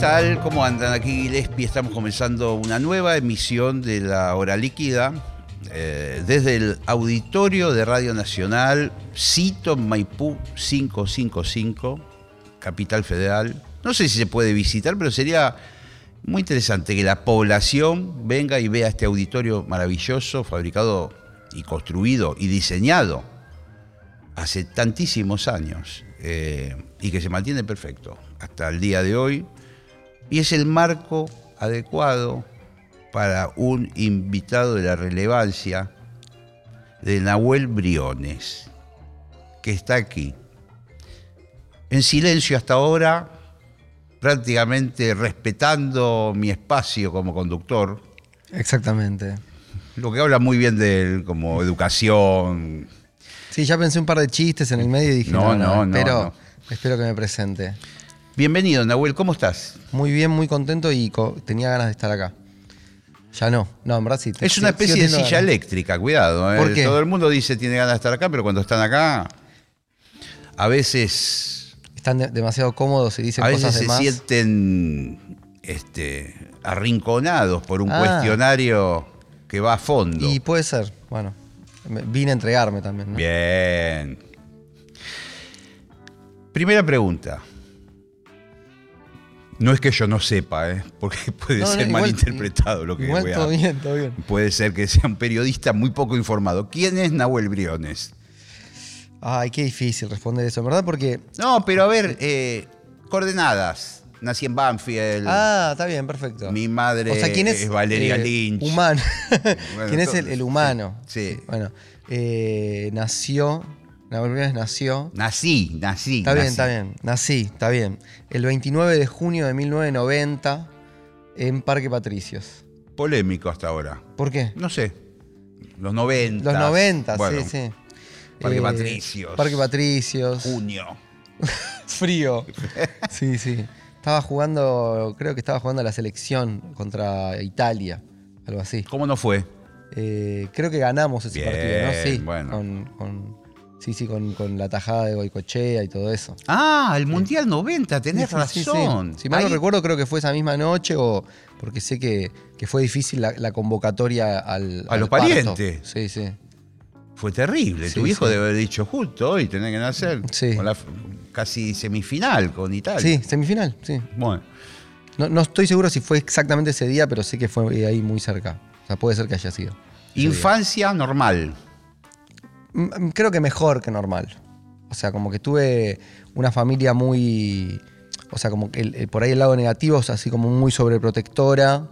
Tal? ¿Cómo andan aquí Gillespie? Estamos comenzando una nueva emisión de La Hora Líquida eh, desde el auditorio de Radio Nacional, Cito Maipú 555, Capital Federal. No sé si se puede visitar, pero sería muy interesante que la población venga y vea este auditorio maravilloso, fabricado y construido y diseñado hace tantísimos años eh, y que se mantiene perfecto hasta el día de hoy. Y es el marco adecuado para un invitado de la relevancia de Nahuel Briones, que está aquí. En silencio hasta ahora, prácticamente respetando mi espacio como conductor, Exactamente. lo que habla muy bien de él como educación. Sí, ya pensé un par de chistes en el medio y dije, No, no, no, no, no, espero, no. espero que me presente. Bienvenido, Nahuel, ¿cómo estás? Muy bien, muy contento y co- tenía ganas de estar acá. Ya no. No, en verdad sí. Es una especie de silla ganas. eléctrica, cuidado. ¿eh? ¿Por qué? Todo el mundo dice tiene ganas de estar acá, pero cuando están acá, a veces, Están de- demasiado cómodos y dicen a veces cosas de se más. sienten este, arrinconados por un Ah. cuestionario que va a fondo. Y puede ser, bueno. Vine a entregarme también, ¿no? Bien. Primera pregunta. No es que yo no sepa, ¿eh? porque puede No, no, ser igual- malinterpretado lo que Igual voy a todo bien, todo bien. Puede ser que sea un periodista muy poco informado. ¿Quién es Nahuel Briones? Ay, qué difícil responder eso, ¿verdad? Porque. No, pero a ver, eh, coordenadas. Nací en Banfield. Ah, está bien, perfecto. Mi madre O sea, ¿quién es? es Valeria eh, Lynch. Humano. Bueno, ¿Quién es el, humano? sí. Sí. Bueno, eh, nació. Briones nació. Nací, nací. Está bien, está bien. Nací, está bien. El 29 de junio de 1990 en Parque Patricios. Polémico hasta ahora. ¿Por qué? No sé. Los 90. Los 90, bueno, sí, sí. Parque Eh, Patricios. Parque Patricios. Junio. Frío. Sí, sí. Estaba jugando, creo que estaba jugando la selección contra Italia, algo así. ¿Cómo no fue? Eh, creo que ganamos ese Bien, partido, ¿no? Sí. bueno. Con, con- sí, sí, con, con la tajada de Goicochea y todo eso. Ah, el Mundial 90, tenés Sí, sí, razón. Si mal no recuerdo, creo que fue esa misma noche o porque sé que, que fue difícil la, la convocatoria al. A al los parto. parientes. Sí, sí. Fue terrible. Tu sí. debe haber dicho justo hoy tenés que nacer. Sí. Con la f- casi semifinal con Italia. Sí, semifinal, sí. Bueno. No, no estoy seguro si fue exactamente ese día, pero sé que fue ahí muy cerca. O sea, puede ser que haya sido. día. Infancia normal. Creo que mejor que normal. O sea, como que tuve una familia muy. O sea, como que el- el- por ahí el lado negativo es así como muy sobreprotectora.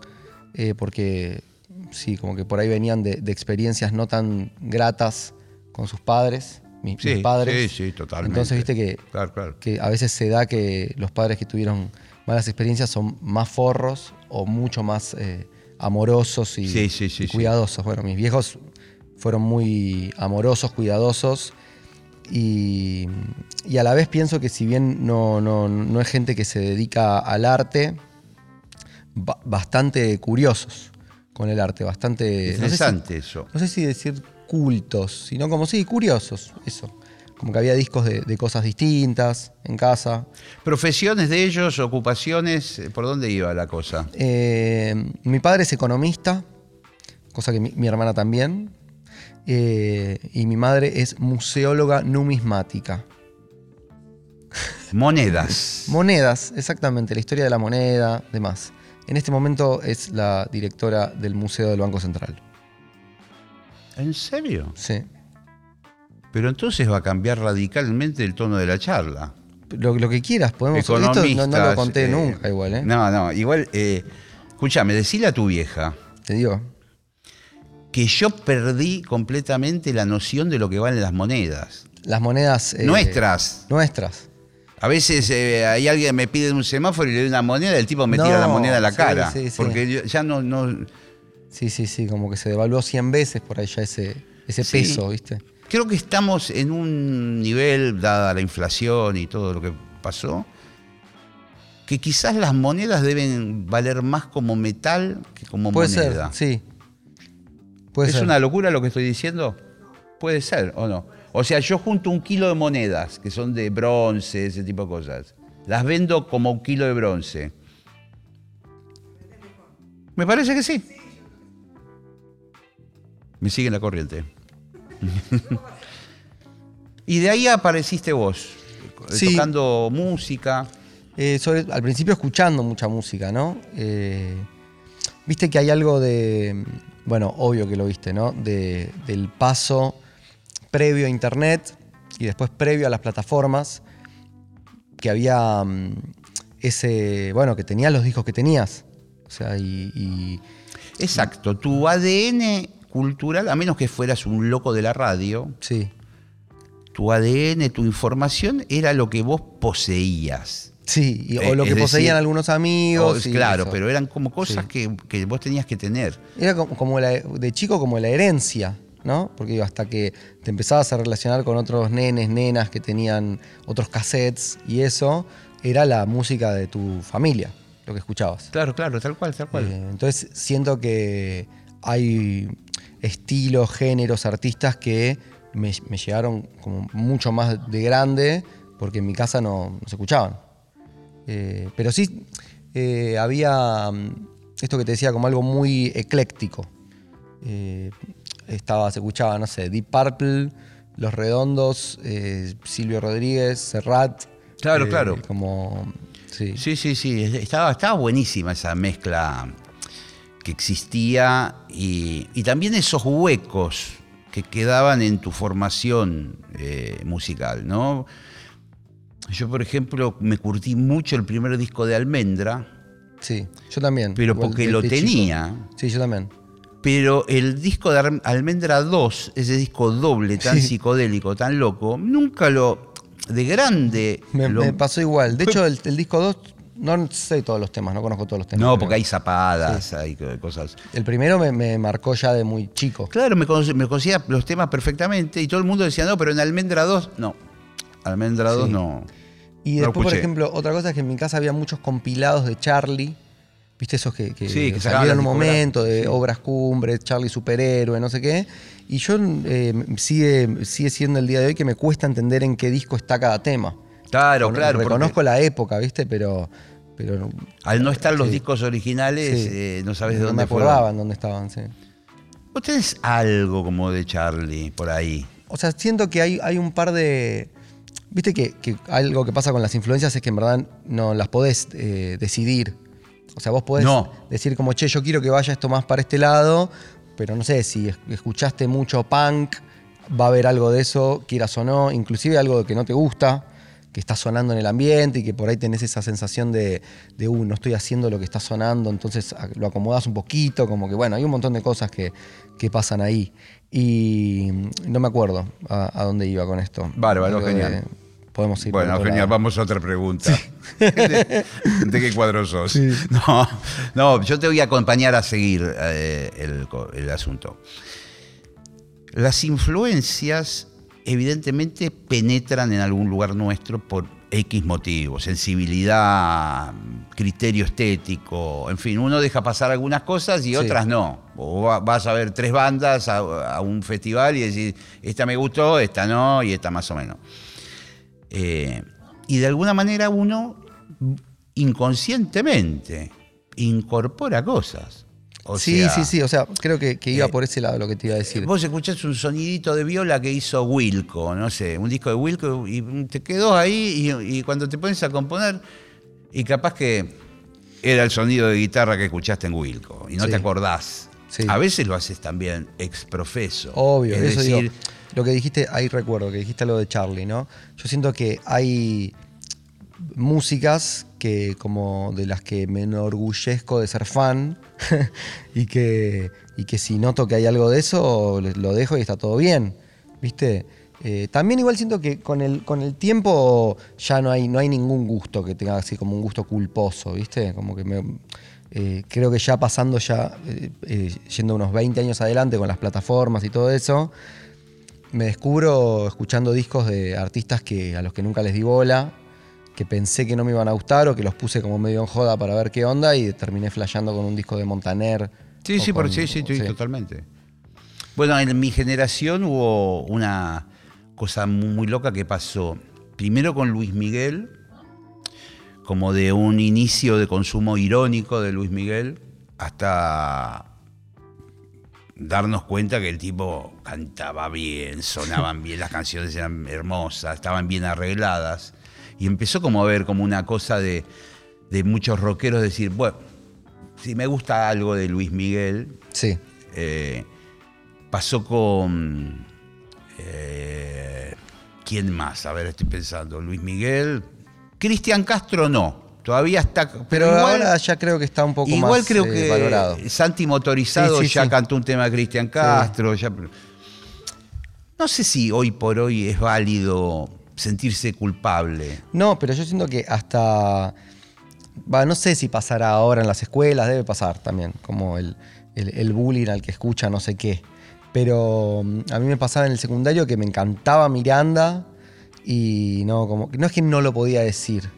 eh, porque sí, como que por ahí venían de, de experiencias no tan gratas con sus padres, mi- mis, Sí, padres. sí, sí, totalmente. Entonces, viste que, Claro, claro. que a veces se da que los padres que tuvieron malas experiencias son más forros o mucho más eh, amorosos y, Sí, sí, sí, y sí. cuidadosos. Bueno, mis viejos fueron muy amorosos, cuidadosos y, y a la vez pienso que si bien no, no, no es gente que se dedica al arte, ba- bastante curiosos con el arte, bastante... no sé si- Interesante eso. no sé si decir cultos, sino como sí, curiosos, eso. Como que había discos de, de cosas distintas en casa. Profesiones de ellos, ocupaciones, ¿por dónde iba la cosa? Eh, mi padre es economista, cosa que mi, mi hermana también. Eh, y mi madre es museóloga numismática. Monedas. Monedas, exactamente, la historia de la moneda, demás. En este momento es la directora del Museo del Banco Central. ¿En serio? Sí. Pero entonces va a cambiar radicalmente el tono de la charla. Lo, lo que quieras, podemos. Esto no, no Economistas, lo conté eh, nunca, igual, ¿eh? No, no, igual, eh, escúchame, decile a tu vieja Te digo. Que yo perdí completamente la noción de lo que valen las monedas. Las monedas. eh, Nuestras. Nuestras. A veces eh, hay alguien que me pide un semáforo y le doy una moneda, el tipo me tira la moneda a la sí, cara. sí, sí. Porque ya no, no. Sí, sí, sí, como que se devaluó 100 veces por ahí ya ese, ese peso, ¿viste? Creo que estamos en un nivel, dada la inflación y todo lo que pasó, que quizás las monedas deben valer más como metal que como Puede moneda. ser, sí. Puede ¿Es ser. una locura lo que estoy diciendo? Puede ser o no. O sea, yo junto un kilo de monedas, que son de bronce, ese tipo de cosas. Las vendo como un kilo de bronce. Me parece que sí. Me sigue la corriente. y de ahí apareciste vos, Sí. tocando música. Eh, sobre- al principio escuchando mucha música, ¿no? Eh, viste que hay algo de, bueno, obvio que lo viste, ¿no? De- del paso previo a Internet y después previo a las plataformas, que había mm, ese, bueno, que tenías los discos que tenías. O sea, y, y- Exacto, tu ADN cultural, a menos que fueras un loco de la radio, sí, tu ADN, tu información era lo que vos poseías. Sí, y- Eh, o lo es que decir, poseían algunos amigos. O- y claro, eso. pero eran como cosas Sí. que, que vos tenías que tener. Era como, como la- de chico como la herencia, ¿no? Porque digo, hasta que te empezabas a relacionar con otros nenes, nenas que tenían otros cassettes y eso, era la música de tu familia, lo que escuchabas. Claro, claro, tal cual, tal cual. Eh, entonces siento que hay estilos, géneros, artistas que me, me llegaron como mucho más de grande porque en mi casa no, no se escuchaban. Eh, pero sí eh, había mm, esto que te decía como algo muy ecléctico. Eh, estaba, se escuchaba, no sé, Deep Purple, Los Redondos, Silvio Rodríguez, Serrat. Claro, claro. Como, sí. Sí, sí, sí. Estaba, estaba buenísima esa mezcla que existía y, y también esos huecos que quedaban en tu formación musical, ¿no? Yo, por ejemplo, me curtí mucho el primer disco de Almendra, Sí, yo también. pero igual porque de- lo de chico. tenía. Sí, yo también. Pero el disco de Almendra 2, ese disco doble, tan Sí. psicodélico, tan loco, nunca lo. de grande. Me, lo- me pasó igual. De hecho, el, el disco 2, no sé todos los temas, no conozco todos los temas. No, porque hay zapadas, hay co- cosas. El primero me, me marcó ya de muy chico. Claro, me, conoce- me conocía los temas perfectamente y todo el mundo decía, no, pero en Almendra 2, no. Almendra 2 Sí. no. Y No después, por ejemplo, otra cosa es que en mi casa había muchos compilados de Charlie. ¿Viste esos que, que Sí, que salieron en un momento de sí. obras cumbres, Charlie superhéroe, no sé qué? Y yo eh, sigue, sigue siendo el día de hoy que me cuesta entender en qué disco está cada tema. Claro, Con- claro. porque Reconozco la época, ¿viste? Pero, pero al no estar los sí. discos originales, eh, no sabes de no me dónde acordaba fueron. en dónde estaban, sí. Vos tenés algo como de Charlie por ahí. O sea, siento que hay, hay un par de. Viste que, que algo que pasa con las influencias es que en verdad no las podés eh, decidir. O sea, vos podés No. decir como, che, yo quiero que vaya esto más para este lado, pero no sé, si es- escuchaste mucho punk, va a haber algo de eso, quieras o no, inclusive algo que no te gusta, que está sonando en el ambiente y que por ahí tenés esa sensación de, de uh, no estoy haciendo lo que está sonando, entonces a- lo acomodas un poquito, como que bueno, hay un montón de cosas que, que pasan ahí. Y no me acuerdo a, a dónde iba con esto. Bárbaro, genial. podemos ir. Bueno, genial, lado. vamos a otra pregunta. ¿De, de qué cuadro sos? No, no, yo te voy a acompañar a seguir eh, el asunto. Las influencias evidentemente penetran en algún lugar nuestro por X motivos, sensibilidad, criterio estético, en fin, uno deja pasar algunas cosas y Sí. otras no. O va- vas a ver tres bandas a, a un festival y decís, esta me gustó, esta no, y esta más o menos. Eh, y de alguna manera uno inconscientemente incorpora cosas. O sí, sea, sí, sí. O sea, creo que, que iba eh, por ese lado lo que te iba a decir. Vos escuchás un sonidito de viola que hizo Wilco, no sé, un disco de Wilco y te quedó ahí y, y cuando te pones a componer y capaz que era el sonido de guitarra que escuchaste en Wilco y no Sí. te acordás. Sí. A veces lo haces también exprofeso. Obvio, es eso decir, digo. Lo que dijiste, ahí recuerdo, que dijiste lo de Charlie, ¿no? Yo siento que hay músicas que como de las que me enorgullezco de ser fan y, que, y que si noto que hay algo de eso, lo dejo y está todo bien, ¿viste? Eh, también igual siento que con el, con el tiempo ya no hay, no hay ningún gusto que tenga así como un gusto culposo, ¿viste? Como que me, eh, creo que ya pasando ya, eh, yendo unos 20 años adelante con las plataformas y todo eso, me descubro escuchando discos de artistas que, a los que nunca les di bola, que pensé que no me iban a gustar o que los puse como medio en joda para ver qué onda y terminé flasheando con un disco de Montaner. Sí, sí, por, con- sí, sí, sí, sí. totalmente. Bueno, en mi generación hubo una cosa muy, muy loca que pasó. Primero con Luis Miguel, como de un inicio de consumo irónico de Luis Miguel, hasta darnos cuenta que el tipo cantaba bien, sonaban bien, las canciones eran hermosas, estaban bien arregladas. Y empezó como a ver como una cosa de, de muchos rockeros decir, bueno, si me gusta algo de Luis Miguel, Sí. eh, pasó con... eh, ¿Quién más? A ver, estoy pensando. Luis Miguel. Cristian Castro no. Todavía está... Pero igual, ahora ya creo que está un poco igual más creo eh, que valorado. Santi Motorizado Sí, sí, ya sí. cantó un tema de Cristian Castro. ya- no sé si hoy por hoy es válido sentirse culpable. No, pero yo siento que hasta. No sé si pasará ahora en las escuelas, debe pasar también, como el, el- el bullying al que escucha no sé qué. Pero mm, a mí me pasaba en el secundario que me encantaba Miranda y no, como, no es que no lo podía decir.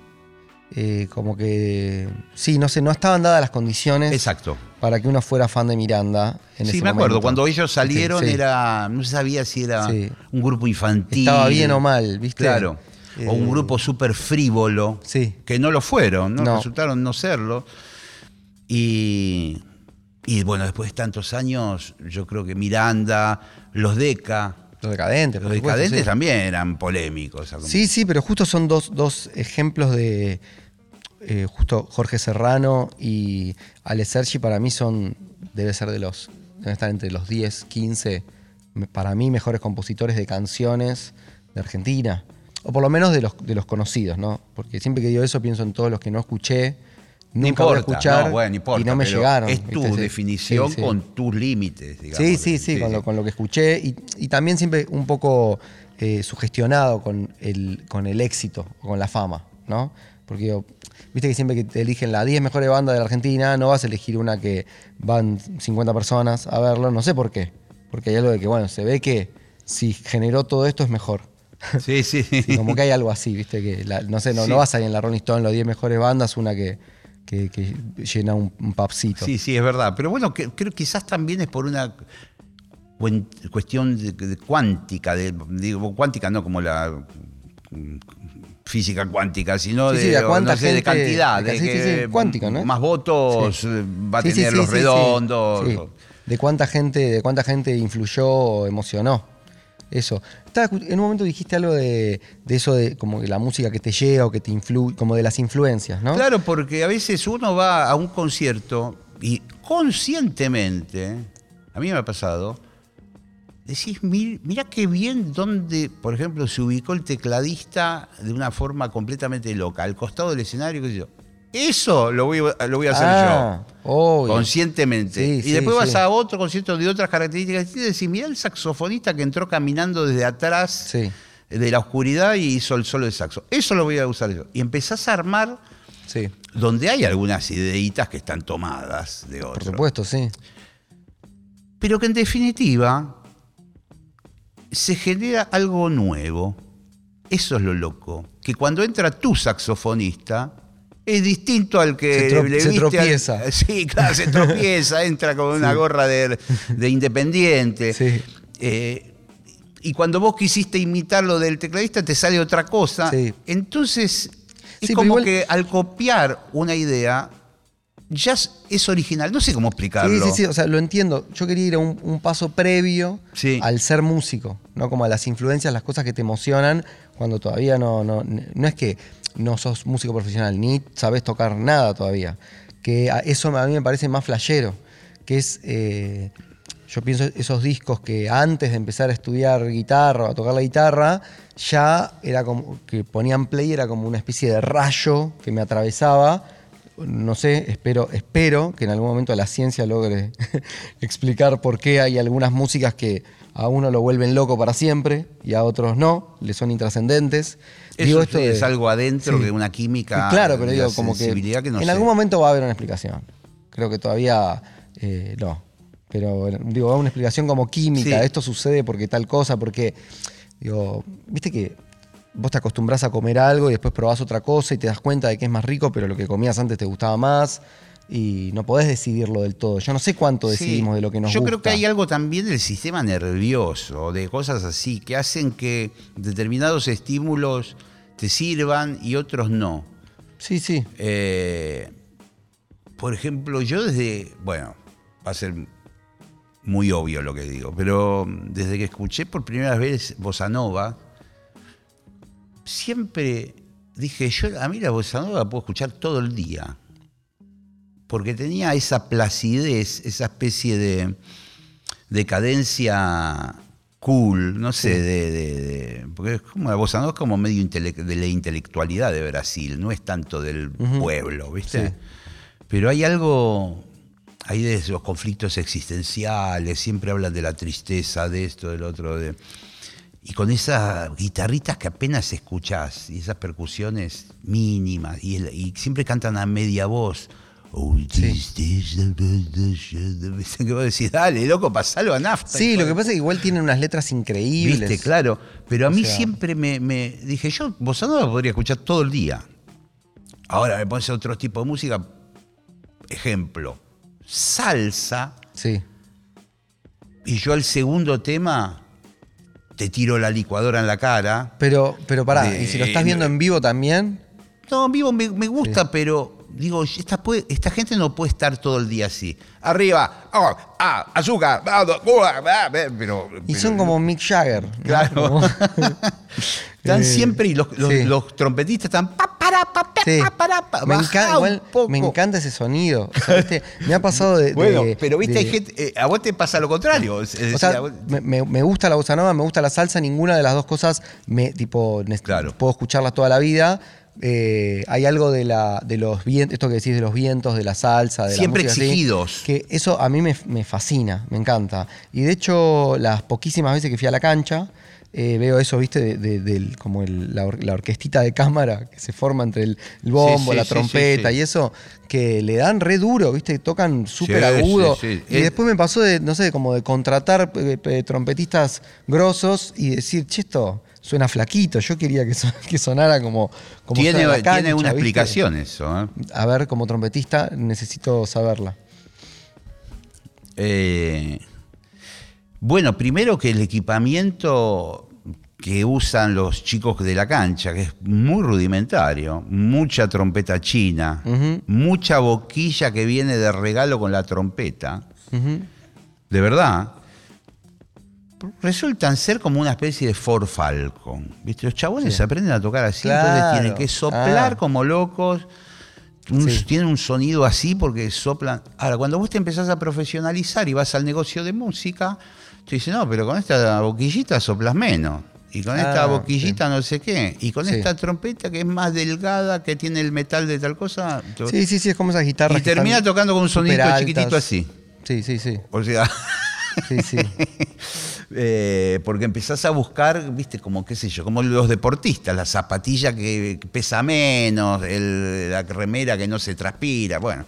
eh, como que. Sí, no sé, no estaban dadas las condiciones Exacto. Para que uno fuera fan de Miranda. En Sí, ese me acuerdo. momento. Cuando ellos salieron Sí, sí. era. No se sabía si era Sí. un grupo infantil. Estaba bien o mal, ¿viste? Claro. o un Eh, grupo súper frívolo. Sí. Que no lo fueron, ¿no? No. Resultaron no serlo. Y. Y bueno, después de tantos años, yo creo que Miranda, los Deca, Los decadentes, los supuesto, decadentes sí. también eran polémicos. Sí, sí, pero justo son dos, dos ejemplos de. Eh, justo Jorge Serrano y Ale Sergi para mí son. Debe ser de los. Deben estar entre los 10, 15. me- Para mí, mejores compositores de canciones de Argentina. O por lo menos de los, de los conocidos, ¿no? Porque siempre que digo eso pienso en todos los que no escuché. Nunca voy a importa, escuchar. no, bueno, no importa, y no me llegaron. Es tu definición sí, sí. con tus límites, digamos. Sí, sí, sí, con, Lo, con lo que escuché y, y también siempre un poco eh, sugestionado con el, con el éxito con la fama, ¿no? Porque digo, viste que siempre que te eligen las 10 mejores bandas de la Argentina, no vas a elegir una que van 50 personas a verlo, no sé por qué. Porque hay algo de que, bueno, se ve que si generó todo esto es mejor. Sí, sí. Sí, como que hay algo así, viste, que la- no sé, no, Sí. no vas a ir en la Rolling Stone, los 10 mejores bandas, una que, que- que llena un, un pubcito. Sí, sí, es verdad. Pero bueno, que- creo que quizás también es por una cuestión de, de cuántica, de, digo, cuántica no como la física cuántica, sino Sí, de, sí, de no sé, de gente- cantidad, de de sí, más votos eh, va a tener los redondos. De cuánta gente, de cuánta gente influyó o emocionó. Eso. En un momento dijiste algo de, de eso de como que la música que te llega o que te influye, como de las influencias, ¿no? Claro, porque a veces uno va a un concierto y conscientemente, a mí me ha pasado, decís, "Mi- mira qué bien donde, por ejemplo, se ubicó el tecladista de una forma completamente loca, al costado del escenario, qué sé yo. Eso lo voy, a- lo voy a hacer Ah, yo. obvio. Conscientemente. Sí, y sí, después vas a otro concierto de otras características y decís, mira el saxofonista que entró caminando desde atrás de la oscuridad y hizo el solo de saxo. Eso lo voy a usar yo. Y empezás a armar donde hay algunas ideitas que están tomadas de por otros. supuesto, sí. Pero que en definitiva se genera algo nuevo. Eso es lo loco. Que cuando entra tu saxofonista es distinto al que Se tro- le se viste al- tropieza. sí, claro, se tropieza, entra con una gorra de, de independiente. Sí. Eh, y cuando vos quisiste imitar lo del tecladista, te sale otra cosa. Sí. Entonces, es como igual- que al copiar una idea, ya es- original. No sé cómo explicarlo. Sí, sí, sí, o sea, lo entiendo. Yo quería ir a un, un paso previo Sí. al ser músico, ¿no? Como a las influencias, las cosas que te emocionan cuando todavía no, no, no es que no sos músico profesional, ni sabes tocar nada todavía. Que eso a mí me parece más flashero, que es, eh, yo pienso esos discos que antes de empezar a estudiar guitarra o a tocar la guitarra, ya era como que ponían play, era como una especie de rayo que me atravesaba no sé, espero, espero que en algún momento la ciencia logre explicar por qué hay algunas músicas que a uno lo vuelven loco para siempre y a otros no, le son intrascendentes. Eso Digo sí, esto de- es algo adentro Sí. de una química. Claro, pero digo, como que, sensibilidad que no en sé. algún momento va a haber una explicación. Creo que todavía eh, no. Pero digo, va a haber una explicación como química. Sí. Esto sucede porque tal cosa, porque, digo, viste que vos te acostumbras a comer algo y después probás otra cosa y te das cuenta de que es más rico, pero lo que comías antes te gustaba más. Y no podés decidirlo del todo. Yo no sé cuánto Sí. decidimos de lo que nos Yo gusta. creo que hay algo también del sistema nervioso, de cosas así, que hacen que determinados estímulos te sirvan y otros no. Sí, sí. Eh, por ejemplo, yo desde, bueno, va a ser muy obvio lo que digo, pero desde que escuché por primera vez Bossa Nova, siempre dije, yo a mí la Bossa Nova la puedo escuchar todo el día, porque tenía esa placidez, esa especie de decadencia cool, no sé, de, de- de- porque es como la bossa nova es como medio de la intelectualidad de Brasil, no es tanto del pueblo, ¿viste? Sí. Pero hay algo ahí de los conflictos existenciales, siempre hablan de la tristeza, de esto, del otro, de y con esas guitarritas que apenas escuchás y esas percusiones mínimas y, el- y siempre cantan a media voz. Oh, que vos decís, dale, loco, pasalo a nafta. Sí, lo que pasa es que igual tienen unas letras increíbles. Viste, claro. Pero a O mí sea- siempre me, me- dije, yo bossa nova podría escuchar todo el día. Ahora me pones otro tipo de música. Ejemplo, salsa. Sí. Y yo al segundo tema te tiro la licuadora en la cara. Pero, pero pará, De- y si lo estás viendo en vivo también, No, en vivo me, me gusta, pero digo, esta, puede- esta gente no puede estar todo el día así. Arriba, oh, ah, azúcar, ah, uh, ah, ah, pero, y pero- son como Mick Jagger. ¿no? Claro. Están Eh, siempre y los, los- sí. los trompetistas están Sí. Me, encanta, un igual, poco. me encanta ese sonido. O sea, ¿viste? Me ha pasado de. Bueno, de- pero viste, de- hay gente, eh, a vos te pasa lo contrario. Es O decir, sea, vos- me, me- gusta la bossa nova, me gusta la salsa, ninguna de las dos cosas me tipo Claro. puedo escucharlas toda la vida. Eh, hay algo de la de los vientos, esto que decís de los vientos, de la salsa, de Siempre la música así, exigidos. que eso a mí me, me fascina, me encanta. Y de hecho, las poquísimas veces que fui a la cancha, eh, veo eso, viste, de, como el- la, or- la orquestita de cámara que se forma entre el, el bombo, sí, la sí, trompeta sí. y eso, que le dan re duro, viste, tocan súper agudo. Y Es- después me pasó de, no sé, como de contratar eh, trompetistas grosos y decir, che, esto suena flaquito. Yo quería que, son- que sonara como, como tiene, la cancha, tiene una ¿viste? explicación eso. ¿eh? A ver, como trompetista necesito saberla. Eh, bueno, primero que el equipamiento que usan los chicos de la cancha, que es muy rudimentario, mucha trompeta china, mucha boquilla que viene de regalo con la trompeta, de verdad, resultan ser como una especie de Ford Falcon. ¿Viste? Los chabones Sí. aprenden a tocar así, Claro. entonces tienen que soplar Ah. como locos. un- Sí. Tienen un sonido así porque soplan. Ahora, cuando vos te empezás a profesionalizar y vas al negocio de música, te dicen, no, pero con esta boquillita soplas menos. Y con esta Ah, boquillita no sé qué. Y con Sí. esta trompeta que es más delgada, que tiene el metal de tal cosa. Sí, sí, sí, es como esas guitarras. y termina tocando con un altas. chiquitito así. Sí, sí, sí. O sea. Sí, sí. Eh, porque empezás a buscar, viste, como qué sé yo, como los deportistas, la zapatilla que pesa menos, el- la remera que no se transpira, bueno.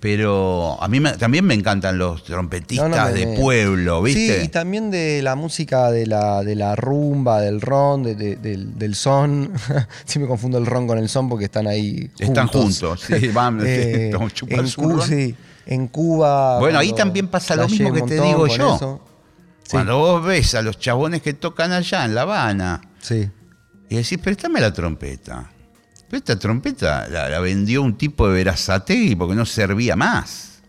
Pero a mí me- también me encantan los trompetistas No, no, me- de pueblo, ¿viste? Sí, y también de la música de la, de la rumba, del ron, de- de- del, del son. sí me confundo el ron con el son porque están ahí juntos. Están juntos, sí, van, Eh, en, sí, en Cuba. Bueno, ahí también pasa lo mismo que te digo yo. Sí, Cuando vos ves a los chabones que tocan allá en La Habana sí. y decís, préstame la trompeta. Pero esta trompeta la, la vendió un tipo de Verazategui porque no servía más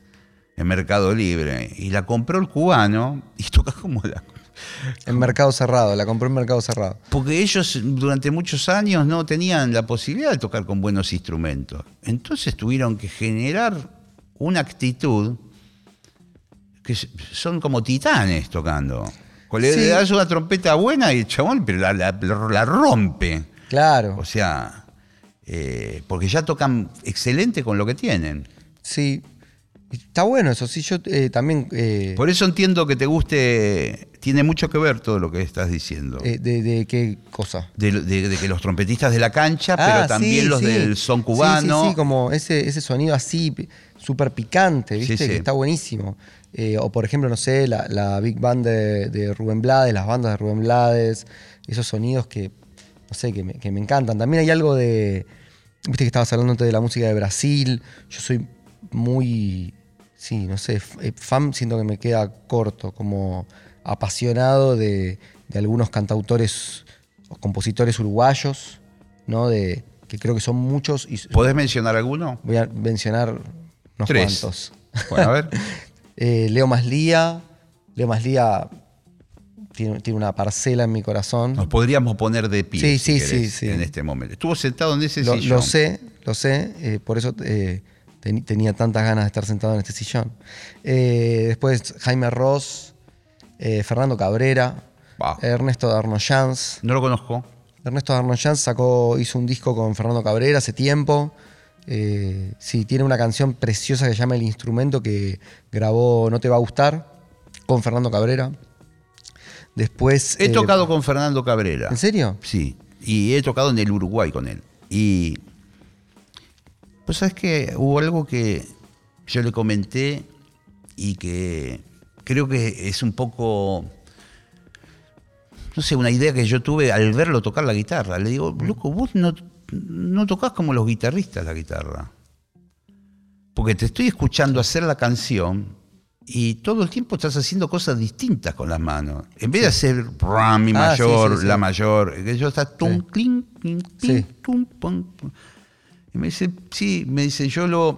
en Mercado Libre. Y la compró el cubano y toca como la... En mercado cerrado, la compré en mercado cerrado. Porque ellos durante muchos años no tenían la posibilidad de tocar con buenos instrumentos. Entonces tuvieron que generar una actitud que son como titanes tocando. Le, Sí. le das una trompeta buena y el chabón pero la, la- la rompe. Claro. O sea, eh, porque ya tocan excelente con lo que tienen. Sí. Está bueno eso, sí, yo eh, también... eh, Por eso entiendo que te guste, tiene mucho que ver todo lo que estás diciendo. eh, de, de qué cosa? de, de- de que los trompetistas de la cancha, Ah, pero también sí, los sí. del son Sí, cubano. Sí, sí, como ese, ese sonido así, súper picante, ¿viste? Sí, sí. Que está buenísimo. Eh, o por ejemplo, no sé, la, la Big Band de, de Rubén Blades, las bandas de Rubén Blades, esos sonidos que, no sé, que me, que me encantan. También hay algo de, viste que estabas hablando antes de la música de Brasil, yo soy muy, sí, no sé, eh, fan siento que me queda corto, como apasionado de, de algunos cantautores o compositores uruguayos, ¿no? De, que creo que son muchos y ¿Podés mencionar alguno? voy a mencionar unos Tres. cuantos. Bueno, a ver. Eh, Leo Maslía. Leo Maslía tiene, tiene una parcela en mi corazón. Nos podríamos poner de pie Sí, si sí, querés, sí, sí. en este momento. Estuvo sentado en ese Lo, sillón. lo sé, lo sé. eh, por eso eh, tenía tantas ganas de estar sentado en este sillón. Eh, después Jaime Ross, Fernando Cabrera, Wow. Ernesto Darnoyans. No lo conozco. Ernesto Darnoyans sacó, hizo un disco con Fernando Cabrera hace tiempo. Eh, sí, tiene una canción preciosa que se llama El Instrumento que grabó No Te Va a Gustar con Fernando Cabrera. Después. He eh, tocado con Fernando Cabrera. ¿En serio? Sí. Y he tocado en el Uruguay con él. Y. Pues sabes que hubo algo que yo le comenté y que creo que es un poco. No sé, una idea que yo tuve al verlo tocar la guitarra. Le digo, loco, vos no, no tocas como los guitarristas la guitarra. Porque te estoy escuchando hacer la canción y todo el tiempo estás haciendo cosas distintas con las manos. En vez de hacer ra, mi Ah, mayor, sí, sí. la mayor, que yo está tum, Sí. clink, clink, tum, pum, pum. Y me dice, sí, me dice, yo lo.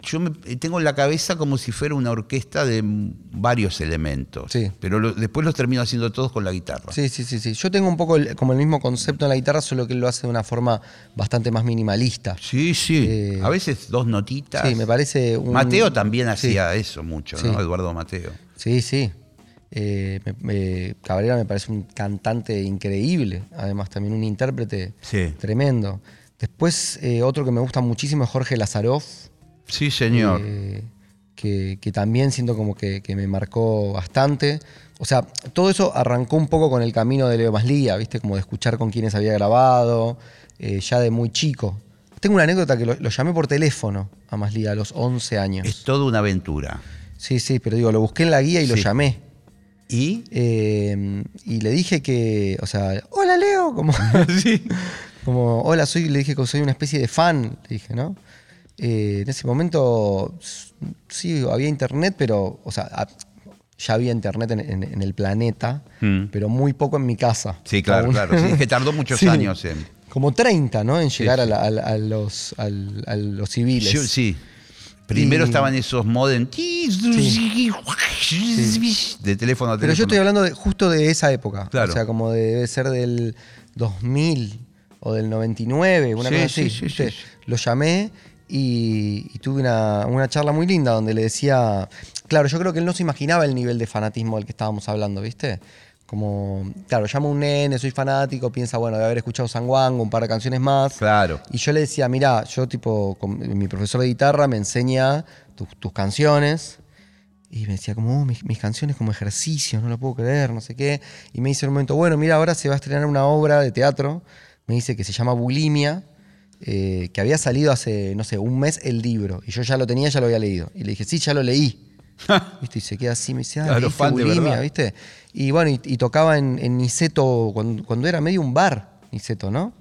Yo me- tengo en la cabeza como si fuera una orquesta de varios elementos. Sí. Pero lo- después los termino haciendo todos con la guitarra. Sí, sí, sí, sí. Yo tengo un poco el- como el mismo concepto en la guitarra, solo que él lo hace de una forma bastante más minimalista. Sí, sí. Eh, a veces dos notitas. Sí, me parece un. Mateo también Sí. hacía eso mucho, Sí. ¿no? Eduardo Mateo. Sí, sí. Eh, Cabrera me parece un cantante increíble, además también un intérprete Sí. tremendo. Después, eh, otro que me gusta muchísimo es Jorge Lazaroff, Sí, señor. eh, que, que también siento como que, que me marcó bastante. O sea, todo eso arrancó un poco con el camino de Leo Maslía, ¿viste? Como de escuchar con quienes había grabado, eh, ya de muy chico. Tengo una anécdota que lo, lo llamé por teléfono a Maslía a los 11 años. Es toda una aventura. Sí, sí, pero digo, lo busqué en la guía y lo Sí. llamé. ¿Y? Eh, y le dije que, o sea, hola Leo, como, como hola, soy, le dije que soy una especie de fan, le dije, ¿no? Eh, en ese momento sí, había internet, pero, o sea, ya había internet en, en- en el planeta, Mm. pero muy poco en mi casa. Sí, claro, Aún. claro. Sí, es que tardó muchos Sí. años en. Como 30, ¿no? En llegar sí. A, la- a la- a los, al- a los civiles. Yo- sí. Primero Y- estaban esos modem de teléfono a teléfono. Pero yo estoy hablando de- justo de esa época. Claro. O sea, como de- debe ser del 2000 o del 99, una Sí, cosa sí, así. Lo llamé y, y tuve una, una charla muy linda donde le decía. Claro, yo creo que él no se imaginaba el nivel de fanatismo del que estábamos hablando, ¿viste? Como, claro, llamo a un nene, soy fanático, piensa, bueno, de haber escuchado San Juan, un par de canciones más. Claro. Y yo le decía, mira, yo tipo, con- mi profesor de guitarra me enseña tus, tus canciones. Y me decía como, "Oh, mis, mis canciones como ejercicio, no lo puedo creer, no sé qué. Y me dice en un momento, bueno, mira, ahora se va a estrenar una obra de teatro, me dice que se llama Bulimia, eh, que había salido hace, no sé, un mes el libro. Y yo ya lo tenía, ya lo había leído. Y le dije, sí, ya lo leí. ¿Viste? Y se queda así, me dice, ah, Claro, ¿leíste fan de Bulimia, verdad. ¿viste? Y bueno, y, y tocaba en, en Niceto cuando, cuando era medio un bar, Niceto, ¿no?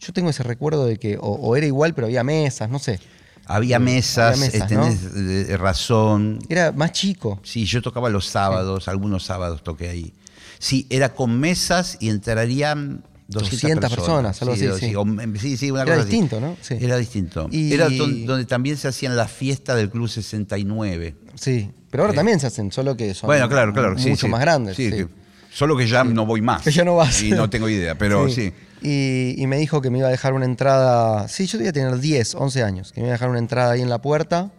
Yo tengo ese recuerdo de que o, o era igual, pero había mesas, no sé. Había mesas, Había mesas, ¿no? tenés eh, razón. Era más chico. Sí, yo tocaba los sábados, algunos sábados toqué ahí. Sí, era con mesas y entrarían 200, 200 personas, algo sí, así, sí. o- sí, sí, una Era cosa así. distinto, ¿no? Sí. Era distinto. Y- Era don- donde también se hacían las fiestas del Club 69. Sí. Pero ahora Eh. también se hacen, solo que son bueno, claro, claro. mucho más grandes. Sí, sí. que- solo que ya no voy más. Que ya no vas. Y no tengo idea, pero sí. Y, y me dijo que me iba a dejar una entrada. Sí, yo debía tener 10, 11 años. Que me iba a dejar una entrada ahí en la puerta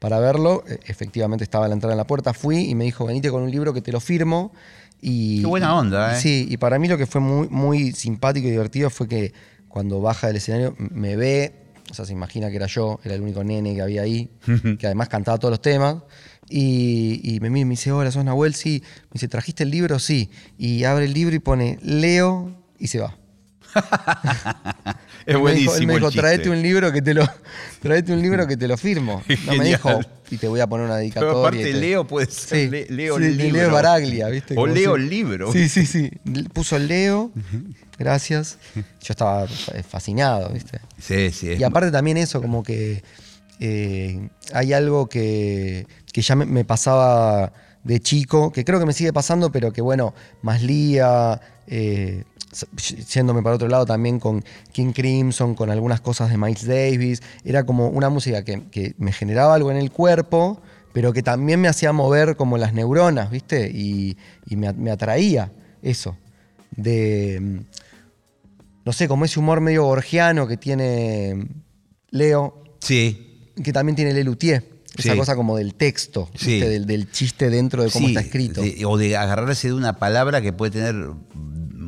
para verlo. E- Efectivamente estaba la entrada en la puerta. Fui y me dijo: Venite con un libro que te lo firmo. Y, Qué buena onda, ¿eh? Sí, y para mí lo que fue muy, muy simpático y divertido fue que cuando baja del escenario me ve, o sea, se imagina que era yo, era el único nene que había ahí, que además cantaba todos los temas. Y, y me mira y me dice, hola, sos Nahuel, sí. Me dice, ¿trajiste el libro? Sí. Y abre el libro y pone, leo y se va. Es Él me dijo- buenísimo. Él me dijo, traete un libro que te lo, traete un libro que te lo firmo. No me dijo, y te voy a poner una Pero dedicatoria. aparte, y te- Leo puede ser Sí, Le- Leo sí, el libro. Leo Baraglia, ¿viste? O Leo el libro. Sí, sí, sí. Puso Leo, gracias. Yo estaba fascinado, ¿viste? Sí, sí. Y aparte también eso, como que eh, hay algo que, que ya me, me pasaba de chico, que creo que me sigue pasando, pero que bueno, más lía, eh, yéndome para otro lado también con King Crimson, con algunas cosas de Miles Davis, era como una música que, que me generaba algo en el cuerpo, pero que también me hacía mover como las neuronas, ¿viste? Y, y me, me atraía eso, de, mm, no sé, como ese humor medio borgiano que tiene Leo, Sí. que también tiene Lelutier. Esa Sí. cosa como del texto, Sí. Del, del chiste dentro de cómo Sí, está escrito. de- o de agarrarse de una palabra que puede tener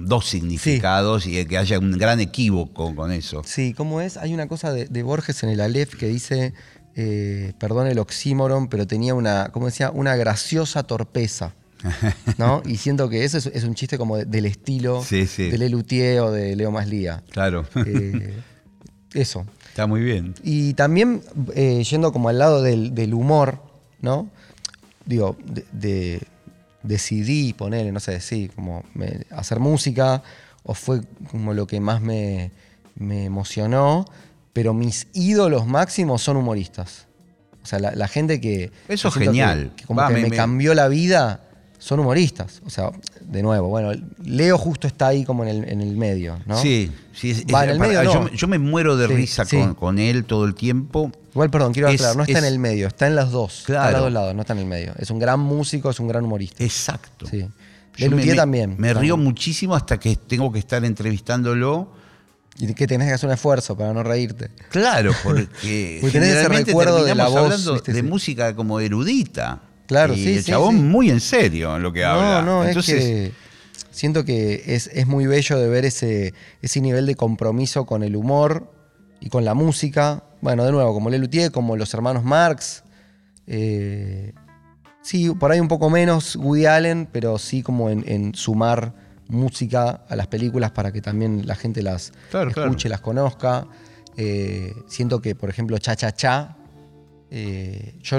dos significados y que haya un gran equívoco con eso. Sí, ¿cómo es? Hay una cosa de, de Borges en el Aleph que dice, eh, perdón el oxímoron, pero tenía una, ¿cómo decía? Una graciosa torpeza. ¿No? Y siento que eso es, es un chiste como de- del estilo Sí, sí. de Lelutier o de Leo Maslía. Claro. Eh, eso. Está muy bien. Y también eh, yendo como al lado del, del humor, ¿no? Digo, de, de- decidí poner, no sé, sí, como me- hacer música, o fue como lo que más me, me emocionó, pero mis ídolos máximos son humoristas. O sea, la, la gente que... Eso es genial. Que, que como Va, que me- cambió la vida, son humoristas. O sea, de nuevo, bueno, Leo justo está ahí como en el, en el medio, ¿no? Sí, sí. es- Va, es- en el para- medio yo, no. me- yo me muero de Sí, risa sí. Con, con él todo el tiempo. Igual, perdón, quiero Es- aclarar, no está en el medio, está en las dos. Está en Claro. los dos lados, no está en el medio. Es un gran músico, es un gran humorista. Exacto. Sí. Yo me- también. Me río También. muchísimo hasta que tengo que estar entrevistándolo. Y que tenés que hacer un esfuerzo para no reírte. Claro, porque Porque tenés ese recuerdo de la voz, hablando ¿viste? de música como erudita. Claro, y sí, el sí, chabón sí. muy en serio en lo que habla. No, no, Entonces, es que siento que es, es muy bello de ver ese, ese nivel de compromiso con el humor y con la música. Bueno, de nuevo, como Lelutier, como los hermanos Marx. Eh, sí, por ahí un poco menos Woody Allen, pero sí como en, en sumar música a las películas para que también la gente las Claro, escuche, claro. las conozca. Eh, siento que, por ejemplo, Cha Cha Cha, eh, yo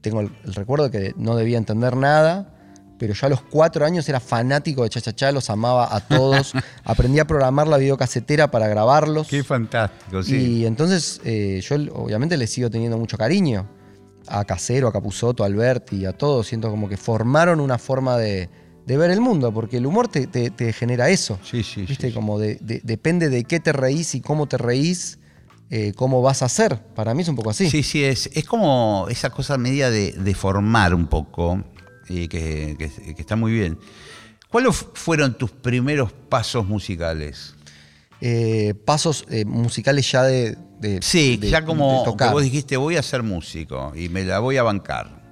tengo el, el recuerdo de que no debía entender nada, pero yo a los cuatro años era fanático de Cha Cha Cha, los amaba a todos. Aprendí a programar la videocasetera para grabarlos. qué fantástico, sí. Y entonces eh, yo obviamente le sigo teniendo mucho cariño a Casero, a Capusotto, a Alberti, a todos. Siento como que formaron una forma de, de ver el mundo, porque el humor te, te- te genera eso. Sí, sí, ¿Viste? sí, Como de- de- depende de qué te reís y cómo te reís, eh, cómo vas a hacer. Para mí es un poco así. Sí, sí, es, es como esa cosa media de, de formar un poco, y que, que- que está muy bien. ¿Cuáles fueron tus primeros pasos musicales? Eh, pasos eh, musicales ya de, de- Sí, de- ya como que vos dijiste, voy a ser músico y me la voy a bancar.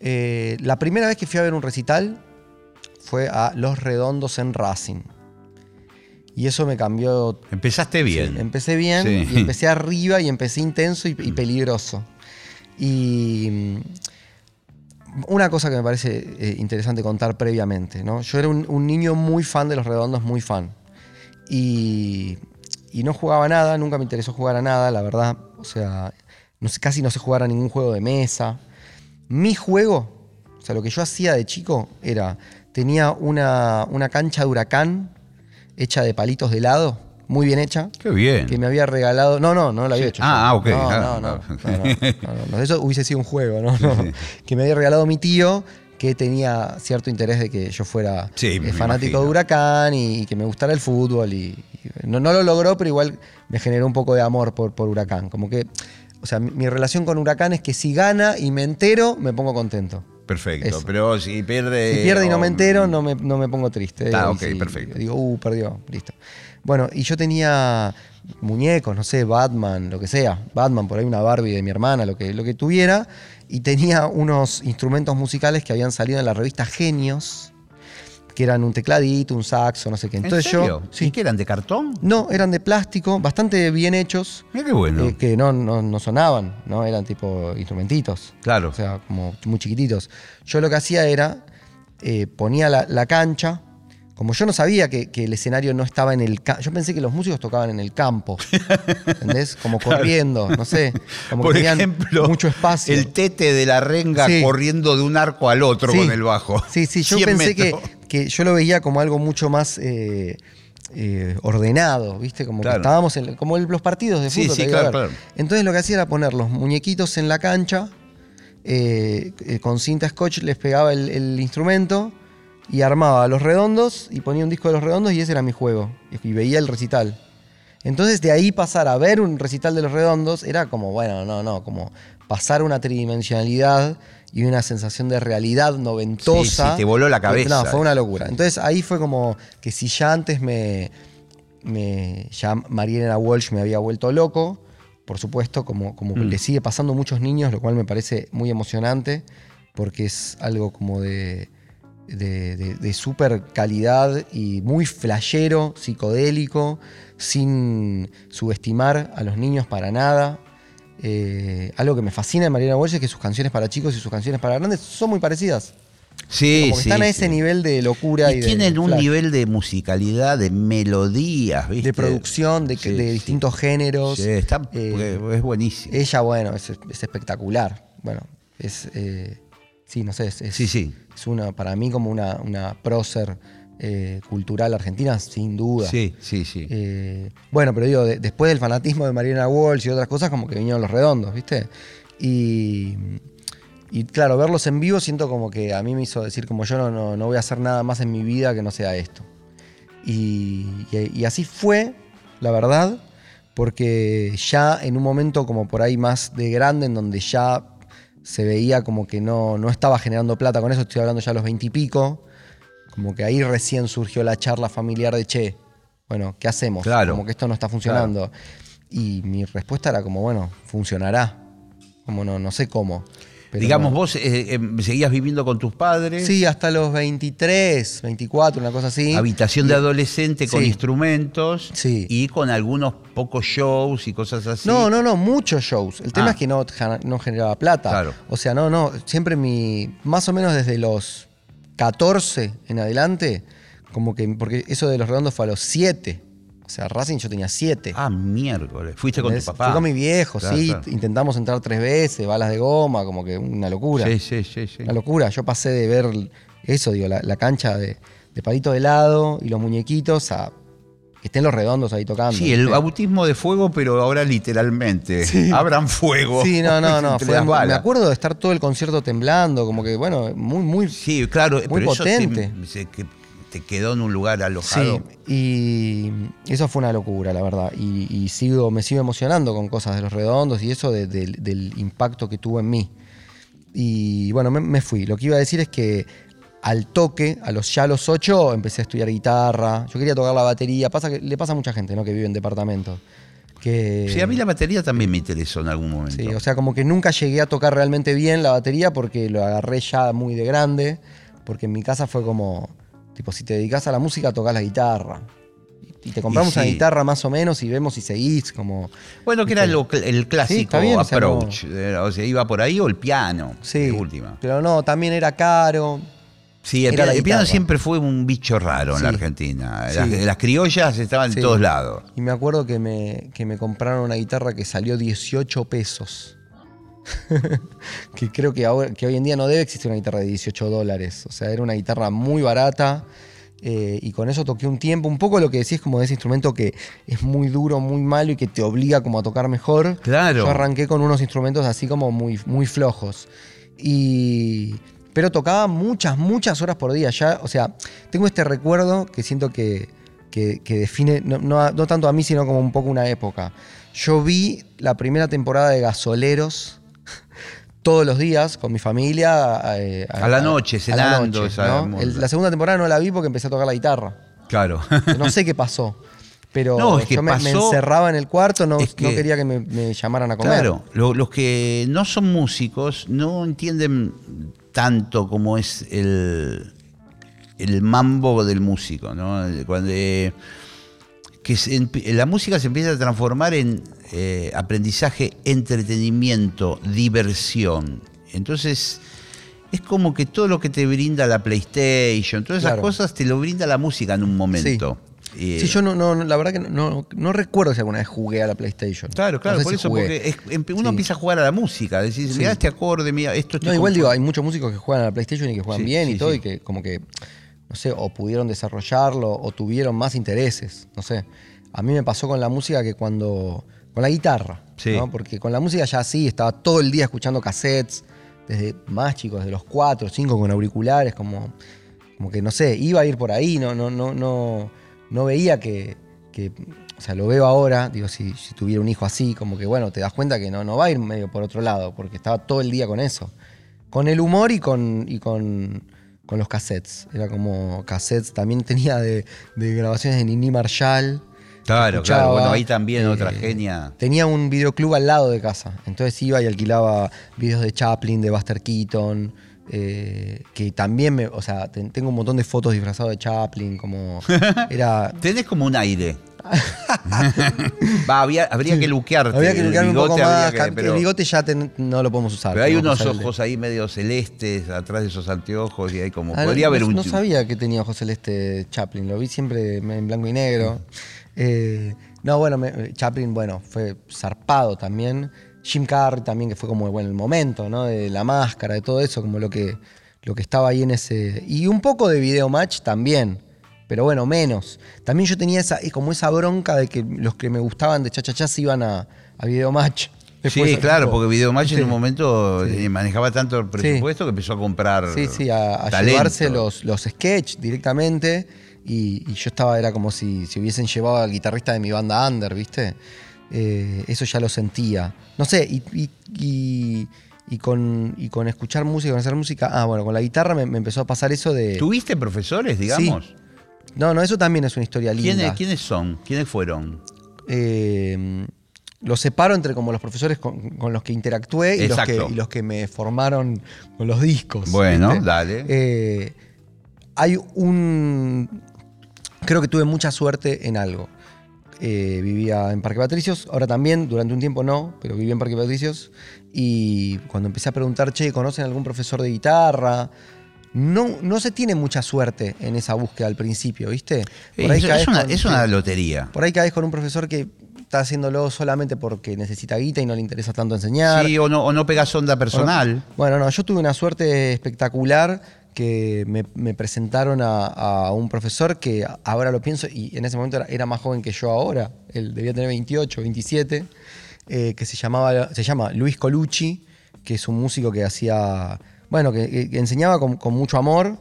Eh, la primera vez que fui a ver un recital fue a Los Redondos en Racing. Y eso me cambió. Empezaste bien. Sí, empecé bien Sí. y empecé arriba y empecé intenso y, y peligroso. Y mm, una cosa que me parece eh, interesante contar previamente, ¿no? Yo era un, niño muy fan de Los Redondos, muy fan. Y, y no jugaba nada, nunca me interesó jugar a nada, la verdad. O sea, casi no sé jugar a ningún juego de mesa. Mi juego, o sea, lo que yo hacía de chico era, tenía una, una cancha de huracán hecha de palitos de helado, muy bien hecha, Qué bien. que me había regalado. No, no, no la había hecho. Ah, yo. ok. No, Ah, no, no, no, no, Eso hubiese sido un juego, ¿no? Que me había regalado mi tío, que tenía cierto interés de que yo fuera Sí, eh, fanático de Huracán y, que me gustara el fútbol. Y, y no, no lo logró, pero igual me generó un poco de amor por, por Huracán. Como que, o sea, mi, mi relación con Huracán es que si gana y me entero, me pongo contento. Perfecto. Eso. Pero si pierde. Si pierde y no me o- entero, no me, no me pongo triste. Ah, ok, si perfecto. Digo, uh, perdió, listo. Bueno, y yo tenía muñecos, no sé, Batman, lo que sea. Batman, por ahí una Barbie de mi hermana, lo que, lo que tuviera. Y tenía unos instrumentos musicales que habían salido en la revista Genios, que eran un tecladito, un saxo, no sé qué. Entonces ¿En serio? yo. Sí. ¿Y qué eran de cartón? No, eran de plástico, bastante bien hechos. Mira qué bueno. eh, que no, no, no sonaban, ¿no? Eran tipo instrumentitos. Claro. O sea, como muy chiquititos. Yo lo que hacía era, eh, ponía la, la cancha, como yo no sabía que, que el escenario no estaba en el campo, yo pensé que los músicos tocaban en el campo, ¿entendés? Como corriendo, no sé, como Por que tenían ejemplo, mucho espacio. el tete de la renga Sí. corriendo de un arco al otro Sí. con el bajo. Sí, sí, yo 100 pensé que, que yo lo veía como algo mucho más eh, eh, ordenado, ¿viste? Como Claro. que estábamos en, como en los partidos de fútbol. sí, claro, claro. Entonces lo que hacía era poner los muñequitos en la cancha, eh, eh, con cinta scotch les pegaba el, el instrumento y armaba los redondos y ponía un disco de los redondos y ese era mi juego. Y, veía el recital. Entonces de ahí pasar a ver un recital de los redondos era como, bueno, no, no, como pasar una tridimensionalidad y una sensación de realidad noventosa. Sí, sí, te voló la cabeza. No, fue una locura. Entonces ahí fue como que si ya antes me, me ya Mariana Walsh me había vuelto loco, por supuesto, como, como Mm. le sigue pasando a muchos niños, lo cual me parece muy emocionante, porque es algo como de, de, de- de súper calidad y muy flashero, psicodélico, sin subestimar a los niños para nada. Eh, algo que me fascina de Mariana Walsh es que sus canciones para chicos y sus canciones para grandes son muy parecidas. Sí, Como que sí, están a sí. ese nivel de locura y, Y de tienen un flash. nivel de musicalidad, de melodías, ¿viste? de producción, de, Sí, de sí. distintos géneros. Sí, está, Eh, es buenísimo. Ella, bueno, es, es espectacular. Bueno, es. eh, sí, no sé, es, es- Sí, sí. es una, para mí como una, una prócer eh, cultural argentina, sin duda. Sí, sí, sí. Eh, bueno, pero digo, de- después del fanatismo de Mariana Walsh y otras cosas, como que vinieron los redondos, ¿viste? Y, y claro, verlos en vivo siento como que a mí me hizo decir como yo no, no, no voy a hacer nada más en mi vida que no sea esto. Y, y- y así fue, la verdad, porque ya en un momento como por ahí más de grande, en donde ya se veía como que no, no estaba generando plata con eso, estoy hablando ya a los veintipico, como que ahí recién surgió la charla familiar de, che, bueno, ¿qué hacemos? Claro. Como que esto no está funcionando. Y mi respuesta era como, bueno, funcionará. Como no, no sé cómo. Pero Digamos, no. vos eh, eh, seguías viviendo con tus padres. Sí, hasta los 23, 24, una cosa así. Habitación de adolescente con Sí. instrumentos Sí. y con algunos pocos shows y cosas así. No, no, no, muchos shows. El tema Ah. es que no, no generaba plata. Claro. O sea, no, no, siempre mi, más o menos desde los 14 en adelante, como que, porque eso de los redondos fue a los 7. O sea, Racing yo tenía 7. Ah, miércoles. Fuiste con tu papá. Fui con mi viejo, Claro, sí. claro. Intentamos entrar tres veces, balas de goma, como que una locura. Sí, sí, sí, sí. Una locura. Yo pasé de ver eso, digo, la, la cancha de, de palito de helado y los muñequitos a que estén los redondos ahí tocando. Sí, el bautismo de fuego, pero ahora literalmente. Abran fuego. Sí, no, no, no. fue- me acuerdo de estar todo el concierto temblando, como que, bueno, muy, muy. Sí, claro, Muy pero eso potente. se- que te quedó en un lugar alojado. Sí, y eso fue una locura, la verdad. Y, y sigo, me sigo emocionando con cosas de los redondos y eso de- del- del impacto que tuvo en mí. Y bueno, me, me fui. Lo que iba a decir es que al toque, a los ya a los ocho, empecé a estudiar guitarra. Yo quería tocar la batería. Pasa que le pasa a mucha gente, ¿no? Que vive en departamentos. Que, Sí, a mí la batería también me interesó en algún momento. Sí, o sea, como que nunca llegué a tocar realmente bien la batería porque lo agarré ya muy de grande. Porque en mi casa fue como, tipo, si te dedicas a la música, tocas la guitarra. Y te compramos Y una sí. guitarra más o menos y vemos si seguís, como... Bueno, que era lo el clásico está bien, o sea, no- approach. eh, O sea, iba por ahí o el piano. Sí, última. pero no, también era caro. Sí, el, piano siempre fue un bicho raro en la Sí. Argentina. Sí. Las, las criollas estaban Sí. en todos lados. Y me acuerdo que me, que me compraron una guitarra que salió 18 pesos. que creo que, ahora, que hoy en día no debe existir una guitarra de 18 dólares. O sea, era una guitarra muy barata. eh, y con eso toqué un tiempo. Un poco lo que decís como de ese instrumento que es muy duro, muy malo y que te obliga como a tocar mejor. Claro. Yo arranqué con unos instrumentos así como muy, muy flojos. Y. Pero tocaba muchas, muchas horas por día. Ya, o sea, tengo este recuerdo que siento que, que- que define, no, no a- no tanto a mí, sino como un poco una época. Yo vi la primera temporada de Gasoleros todos los días con mi familia. eh, A la noche, cenando, hermosa. El- la segunda temporada no la vi porque empecé a tocar la guitarra. Claro. No sé qué pasó. Pero No, es que yo me, me pasó- encerraba en el cuarto, no, es que- no quería que me, me llamaran a comer. Claro, lo- los que no son músicos no entienden tanto como es el, el mambo del músico, ¿no? Cuando, eh, que se la música se empieza a transformar en eh, aprendizaje, entretenimiento, diversión. Entonces, es como que todo lo que te brinda la PlayStation, todas esas Claro. cosas te lo brinda la música en un momento. Eh, Sí, yo no, no, la verdad que no, no, recuerdo si alguna vez jugué a la PlayStation. Claro, claro, No sé por si eso, jugué. porque es- em- uno Sí. empieza a jugar a la música, decís, Sí. mira este acorde, mira esto No, igual digo, hay muchos músicos que juegan a la PlayStation y que juegan bien y todo, y que como que, no sé, o pudieron desarrollarlo o tuvieron más intereses, no sé. A mí me pasó con la música que cuando. Con la guitarra, Sí. ¿no? Porque con la música ya sí, estaba todo el día escuchando cassettes, desde más chicos, desde los cuatro, cinco con auriculares, como, como que no sé, iba a ir por ahí, no, no, no, no, no veía que, que- o sea, lo veo ahora, digo, si, si tuviera un hijo así, como que bueno, te das cuenta que no, no va a ir medio por otro lado, porque estaba todo el día con eso. Con el humor y con, y con, con los cassettes. Era como cassettes, también tenía de, de grabaciones de Nini Marshall. Claro, claro, bueno, ahí también eh, otra genia. Tenía un videoclub al lado de casa. Entonces iba y alquilaba videos de Chaplin, de Buster Keaton. eh, que también me. O sea, ten- tengo un montón de fotos disfrazado de Chaplin. Como. Era. Tenés como un aire. Va, había- habría que luquearte. Había que el luquearme un poco bigote habría más. que- ca- pero, el bigote ya ten- no lo podemos usar. pero hay unos ojos ahí medio celestes atrás de esos anteojos y hay como. Ah, podría no, haber no- un. No sabía que tenía ojos celeste Chaplin, lo vi siempre en blanco y negro. Eh, no, bueno, me- Chaplin, bueno, fue zarpado también. Jim Carrey también, que fue como bueno, el momento, ¿no? De la máscara, de todo eso, como lo que, lo que estaba ahí en ese. Y un poco de video match también. Pero bueno, menos. También yo tenía esa, como esa bronca de que los que me gustaban de Cha se iban a, a video match. Sí, claro, porque Videomatch en Sí. un momento Sí. eh, manejaba tanto el presupuesto que empezó a comprar. Sí, sí, a, llevarse los, los sketch directamente. Y, y yo estaba, era como si, si hubiesen llevado al guitarrista de mi banda Under, ¿viste? Eh, eso ya lo sentía. No sé, y, y- con, y con escuchar música, con hacer música. Ah, bueno, con la guitarra me, me empezó a pasar eso de. ¿Tuviste profesores, digamos? No, no, eso también es una historia linda. ¿Quiénes, ¿Quiénes son? ¿Quiénes fueron? Eh, lo separo entre como los profesores con, con los que interactué y los que, y los que me formaron con los discos. Bueno, ¿viste? dale. Eh, hay un. Creo que tuve mucha suerte en algo. Eh, vivía en Parque Patricios, ahora también, durante un tiempo no, pero vivía en Parque Patricios. Y cuando empecé a preguntar, che, ¿conocen algún profesor de guitarra? No, no se tiene mucha suerte en esa búsqueda al principio, ¿viste? Es, es caes una, con- es una lotería. por ahí caes con un profesor que está haciéndolo solamente porque necesita guita y no le interesa tanto enseñar. Sí, o no, o no pegas onda personal. Bueno, no, yo tuve una suerte espectacular que me, me presentaron a, a un profesor que ahora lo pienso y en ese momento era, era más joven que yo ahora, él debía tener 28, 27, eh, que se, llamaba, se llama Luis Colucci, que es un músico que hacía, bueno, que, que enseñaba con, con mucho amor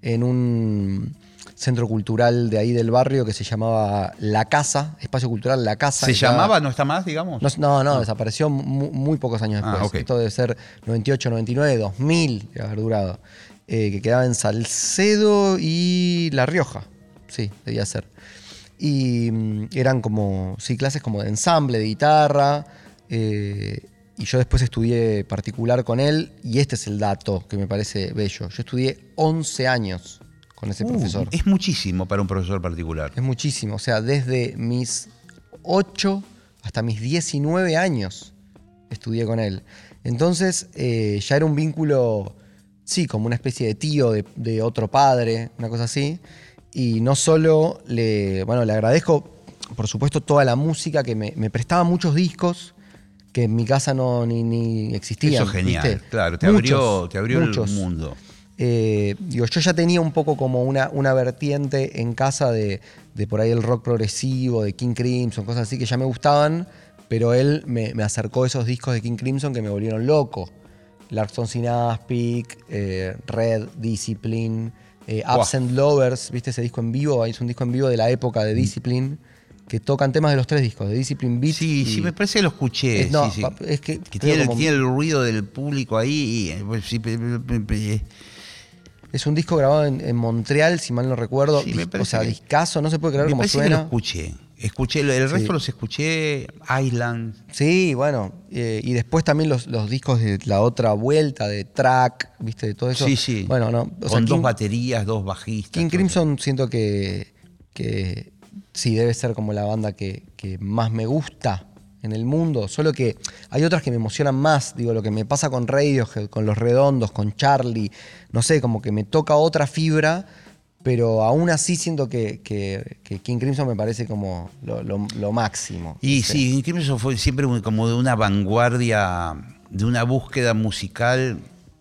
en un centro cultural de ahí del barrio que se llamaba La Casa, Espacio Cultural La Casa. ¿Se que estaba- llamaba? ¿No está más, digamos? no, no, no, desapareció mu- muy, pocos años Ah, después. Esto debe ser 98, 99, 2000, debe haber durado. Eh, que quedaba en Salcedo y La Rioja. Sí, debía ser. Y mm, eran como, sí, clases como de ensamble, de guitarra. eh, y yo después estudié particular con él. Y este es el dato que me parece bello. Yo estudié 11 años con ese Uh, profesor. es muchísimo para un profesor particular. Es muchísimo. O sea, desde mis 8 hasta mis 19 años estudié con él. Entonces, eh, ya era un vínculo, sí, como una especie de tío de, de otro padre, una cosa así. Y no solo le, bueno, le agradezco, por supuesto, toda la música que me, me prestaba muchos discos que en mi casa no ni, ni existían. Eso es genial. ¿viste? Claro, te Muchos, abrió, te abrió muchos. el mundo. Eh, digo, yo ya tenía un poco como una, una vertiente en casa de, de por ahí el rock progresivo, de King Crimson, cosas así que ya me gustaban, pero él me, me acercó esos discos de King Crimson que me volvieron loco. Larson Sinaspic, eh, Red, Discipline, eh. Absent Lovers, ¿viste ese disco en vivo? Es un disco en vivo de la época Mm. de Discipline, que tocan temas de los tres discos, de Discipline Beat. Sí, y- sí, me parece que lo escuché. Eh, no, sí, sí. pa- es que Que tiene, como- tiene el ruido del público ahí. y, eh, pues, pe- Es un disco grabado en, en Montreal, si mal no recuerdo. Sí, me o sea, que- discazo, no se puede creer me cómo parece que suena. lo escuché. Escuché, el resto los escuché, Island. Sí, bueno, eh, y después también los, los discos de la otra vuelta, de track, ¿viste? De todo eso. Sí, sí. Bueno, no. o sea, Con dos King- baterías, dos bajistas. King todo Crimson siento que, que sí, debe ser como la banda que, que más me gusta en el mundo. Solo que hay otras que me emocionan más. Digo, lo que me pasa con Radiohead, con Los Redondos, con Charlie. No sé, como que me toca otra fibra. Pero aún así siento que, que- que King Crimson me parece como lo, lo- lo máximo. Y Sí. sí, King Crimson fue siempre como de una vanguardia, de una búsqueda musical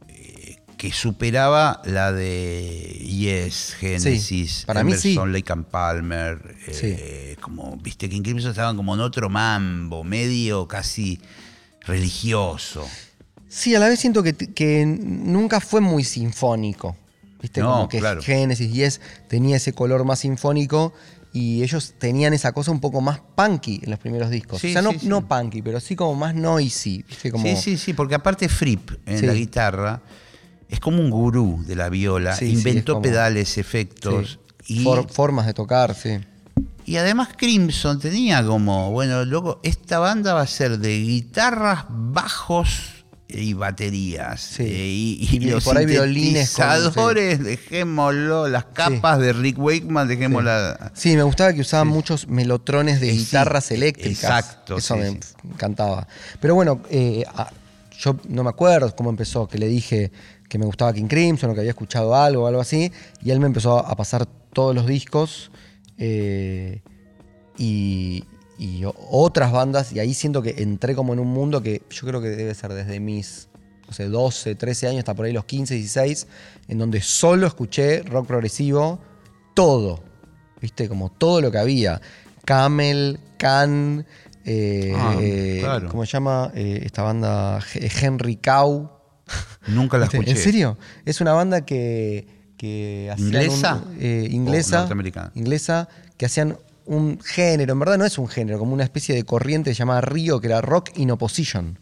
eh, que superaba la de Yes, Genesis, para mí sí. Emerson, Lake and Palmer. eh, Como, viste, King Crimson estaban como en otro mambo, medio casi religioso. Sí, a la vez siento que, que nunca fue muy sinfónico. ¿Viste? No, Como que claro. Genesis y es tenía ese color más sinfónico y ellos tenían esa cosa un poco más punky en los primeros discos. Sí, o sea, no, sí, sí. no punky, pero sí como más noisy. ¿viste? Como, Sí, sí, sí, porque aparte Fripp en la guitarra es como un gurú de la viola, inventó como- pedales, efectos. sí. Y, For- formas de tocar, sí. y además Crimson tenía como, bueno, loco, esta banda va a ser de guitarras, bajos y baterías. Sí. Eh, y, y Y los por ahí violines con- sintetizadores, dejémoslo, las capas de Rick Wakeman, dejémosla. Sí, me gustaba que usaban muchos melotrones de Eh, sí, guitarras eh, eléctricas. exacto, Eso sí, me sí. encantaba. Pero bueno, eh, yo no me acuerdo cómo empezó, que le dije que me gustaba King Crimson o que había escuchado algo o algo así, y él me empezó a pasar todos los discos eh, y, y otras bandas, y ahí siento que entré como en un mundo que yo creo que debe ser desde mis no sé, 12, 13 años hasta por ahí los 15, 16, en donde solo escuché rock progresivo, todo, ¿viste? Como todo lo que había. Camel, Can, eh, Ah, eh, claro. ¿cómo se llama? Eh, esta banda Henry Cow. Nunca la escuché. ¿En serio? Es una banda que, que hacían ¿Inglesa? un- eh, ¿O inglesa. norteamericana? Inglesa, que hacían un género, en verdad no es un género, como una especie de corriente llamada Río, que era rock in opposition.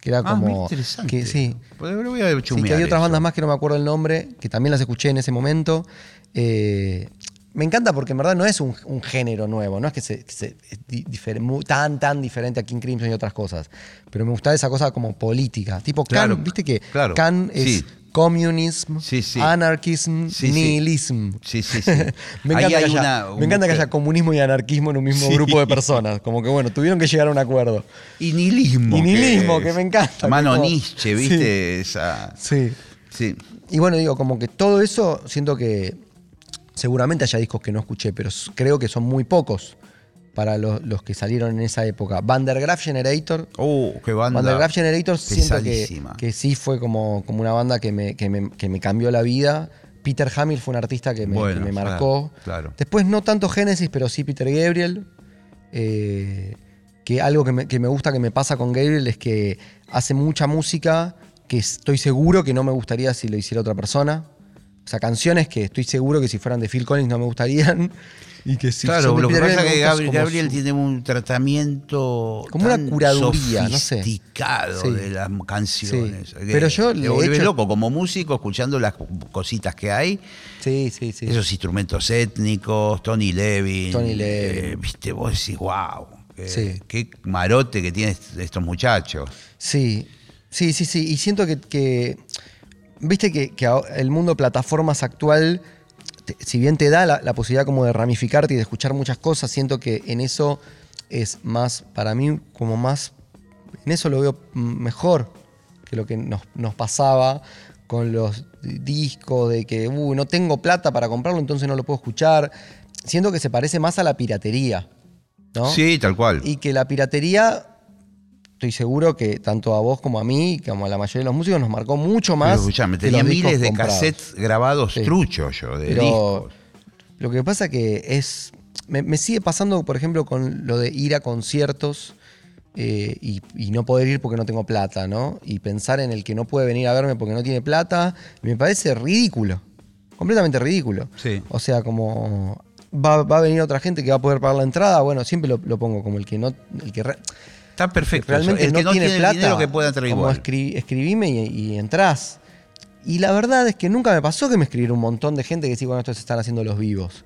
Que era Ah, como. muy interesante. Que, sí, Pues lo voy a Sí, que hay otras eso. bandas más que no me acuerdo el nombre, que también las escuché en ese momento. Eh, me encanta porque en verdad no es un, un género nuevo, no es que se, que se- es difer- tan, tan diferente a King Crimson y otras cosas. Pero me gusta esa cosa como política. Tipo Claro, Can, viste que claro, Can es sí. Communism, Sí, sí. anarchism, Sí, nihilism. Sí, sí, sí. me encanta, que, haya, una- me encanta que un- haya comunismo y anarquismo en un mismo grupo de personas. Como que bueno, tuvieron que llegar a un acuerdo. Y nihilismo. Y nihilismo, que me encanta, Mano como- Nietzsche, ¿viste? Esa, Sí. sí. Y bueno, digo, como que todo eso, siento que seguramente haya discos que no escuché, pero creo que son muy pocos para los, los que salieron en esa época. Vandergraaf Generator. Oh, qué banda. Vandergraaf Generator siento que, que sí fue como, como una banda que me, que, me, que me cambió la vida. Peter Hamill fue un artista que me, Bueno, claro, marcó. claro. Después no tanto Genesis, pero sí Peter Gabriel. Eh, que algo que me, que me gusta que me pasa con Gabriel es que hace mucha música que estoy seguro que no me gustaría si lo hiciera otra persona. O sea, canciones que estoy seguro que si fueran de Phil Collins no me gustarían. Y que si claro, lo que pasa es que Gabriel, como Gabriel su- tiene un tratamiento Como una curaduría, no sé. sofisticado Sí. de las canciones. Sí. Pero yo le volvés hecho- loco como músico escuchando las cositas que hay. Sí, sí, sí. Esos instrumentos étnicos, Tony Levin. Tony Levin. eh, Viste, vos decís, wow. Sí. Qué marote que tienen estos muchachos. Sí, sí, sí, sí. Y siento que, que- viste que, el mundo plataformas actual, te- si bien te da la, la posibilidad como de ramificarte y de escuchar muchas cosas, siento que en eso es más, para mí, como más, en eso lo veo mejor que lo que nos, nos pasaba con los di- discos, de que "Uh, no tengo plata para comprarlo, entonces no lo puedo escuchar. Siento que se parece más a la piratería, ¿no? Sí, tal cual. Y que la piratería, estoy seguro que tanto a vos como a mí, como a la mayoría de los músicos, nos marcó mucho más. Escuchame, tenía miles de comprados. cassettes grabados Sí. truchos yo, de Pero discos. lo que pasa que es. Me, me sigue pasando, por ejemplo, con lo de ir a conciertos eh, y, y no poder ir porque no tengo plata, ¿no? Y pensar en el que no puede venir a verme porque no tiene plata, me parece ridículo. Completamente ridículo. Sí. O sea, como. Va, va a venir otra gente que va a poder pagar la entrada. Bueno, siempre lo, lo pongo como el que no. El que re- Está perfecto. realmente el no, que no tiene, tiene, plata, dinero que pueda entrar como igual. escribime y, y entrás. Y la verdad es que nunca me pasó que me escribiera un montón de gente que sí, bueno, estos están haciendo los vivos.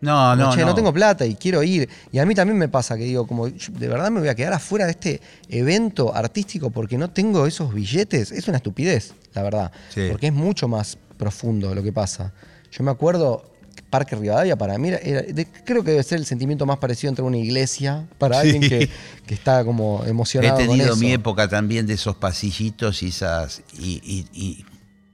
No, no, che, no. no tengo plata y quiero ir. Y a mí también me pasa que digo, como, yo de verdad me voy a quedar afuera de este evento artístico porque no tengo esos billetes. Es una estupidez, la verdad. Sí. Porque es mucho más profundo lo que pasa. Yo me acuerdo, Parque Rivadavia para mí era, era- de- creo que debe ser el sentimiento más parecido entre una iglesia para Sí. alguien que, que está como He emocionado con tenido eso. mi época también de esos pasillitos y esas. Y, y- y-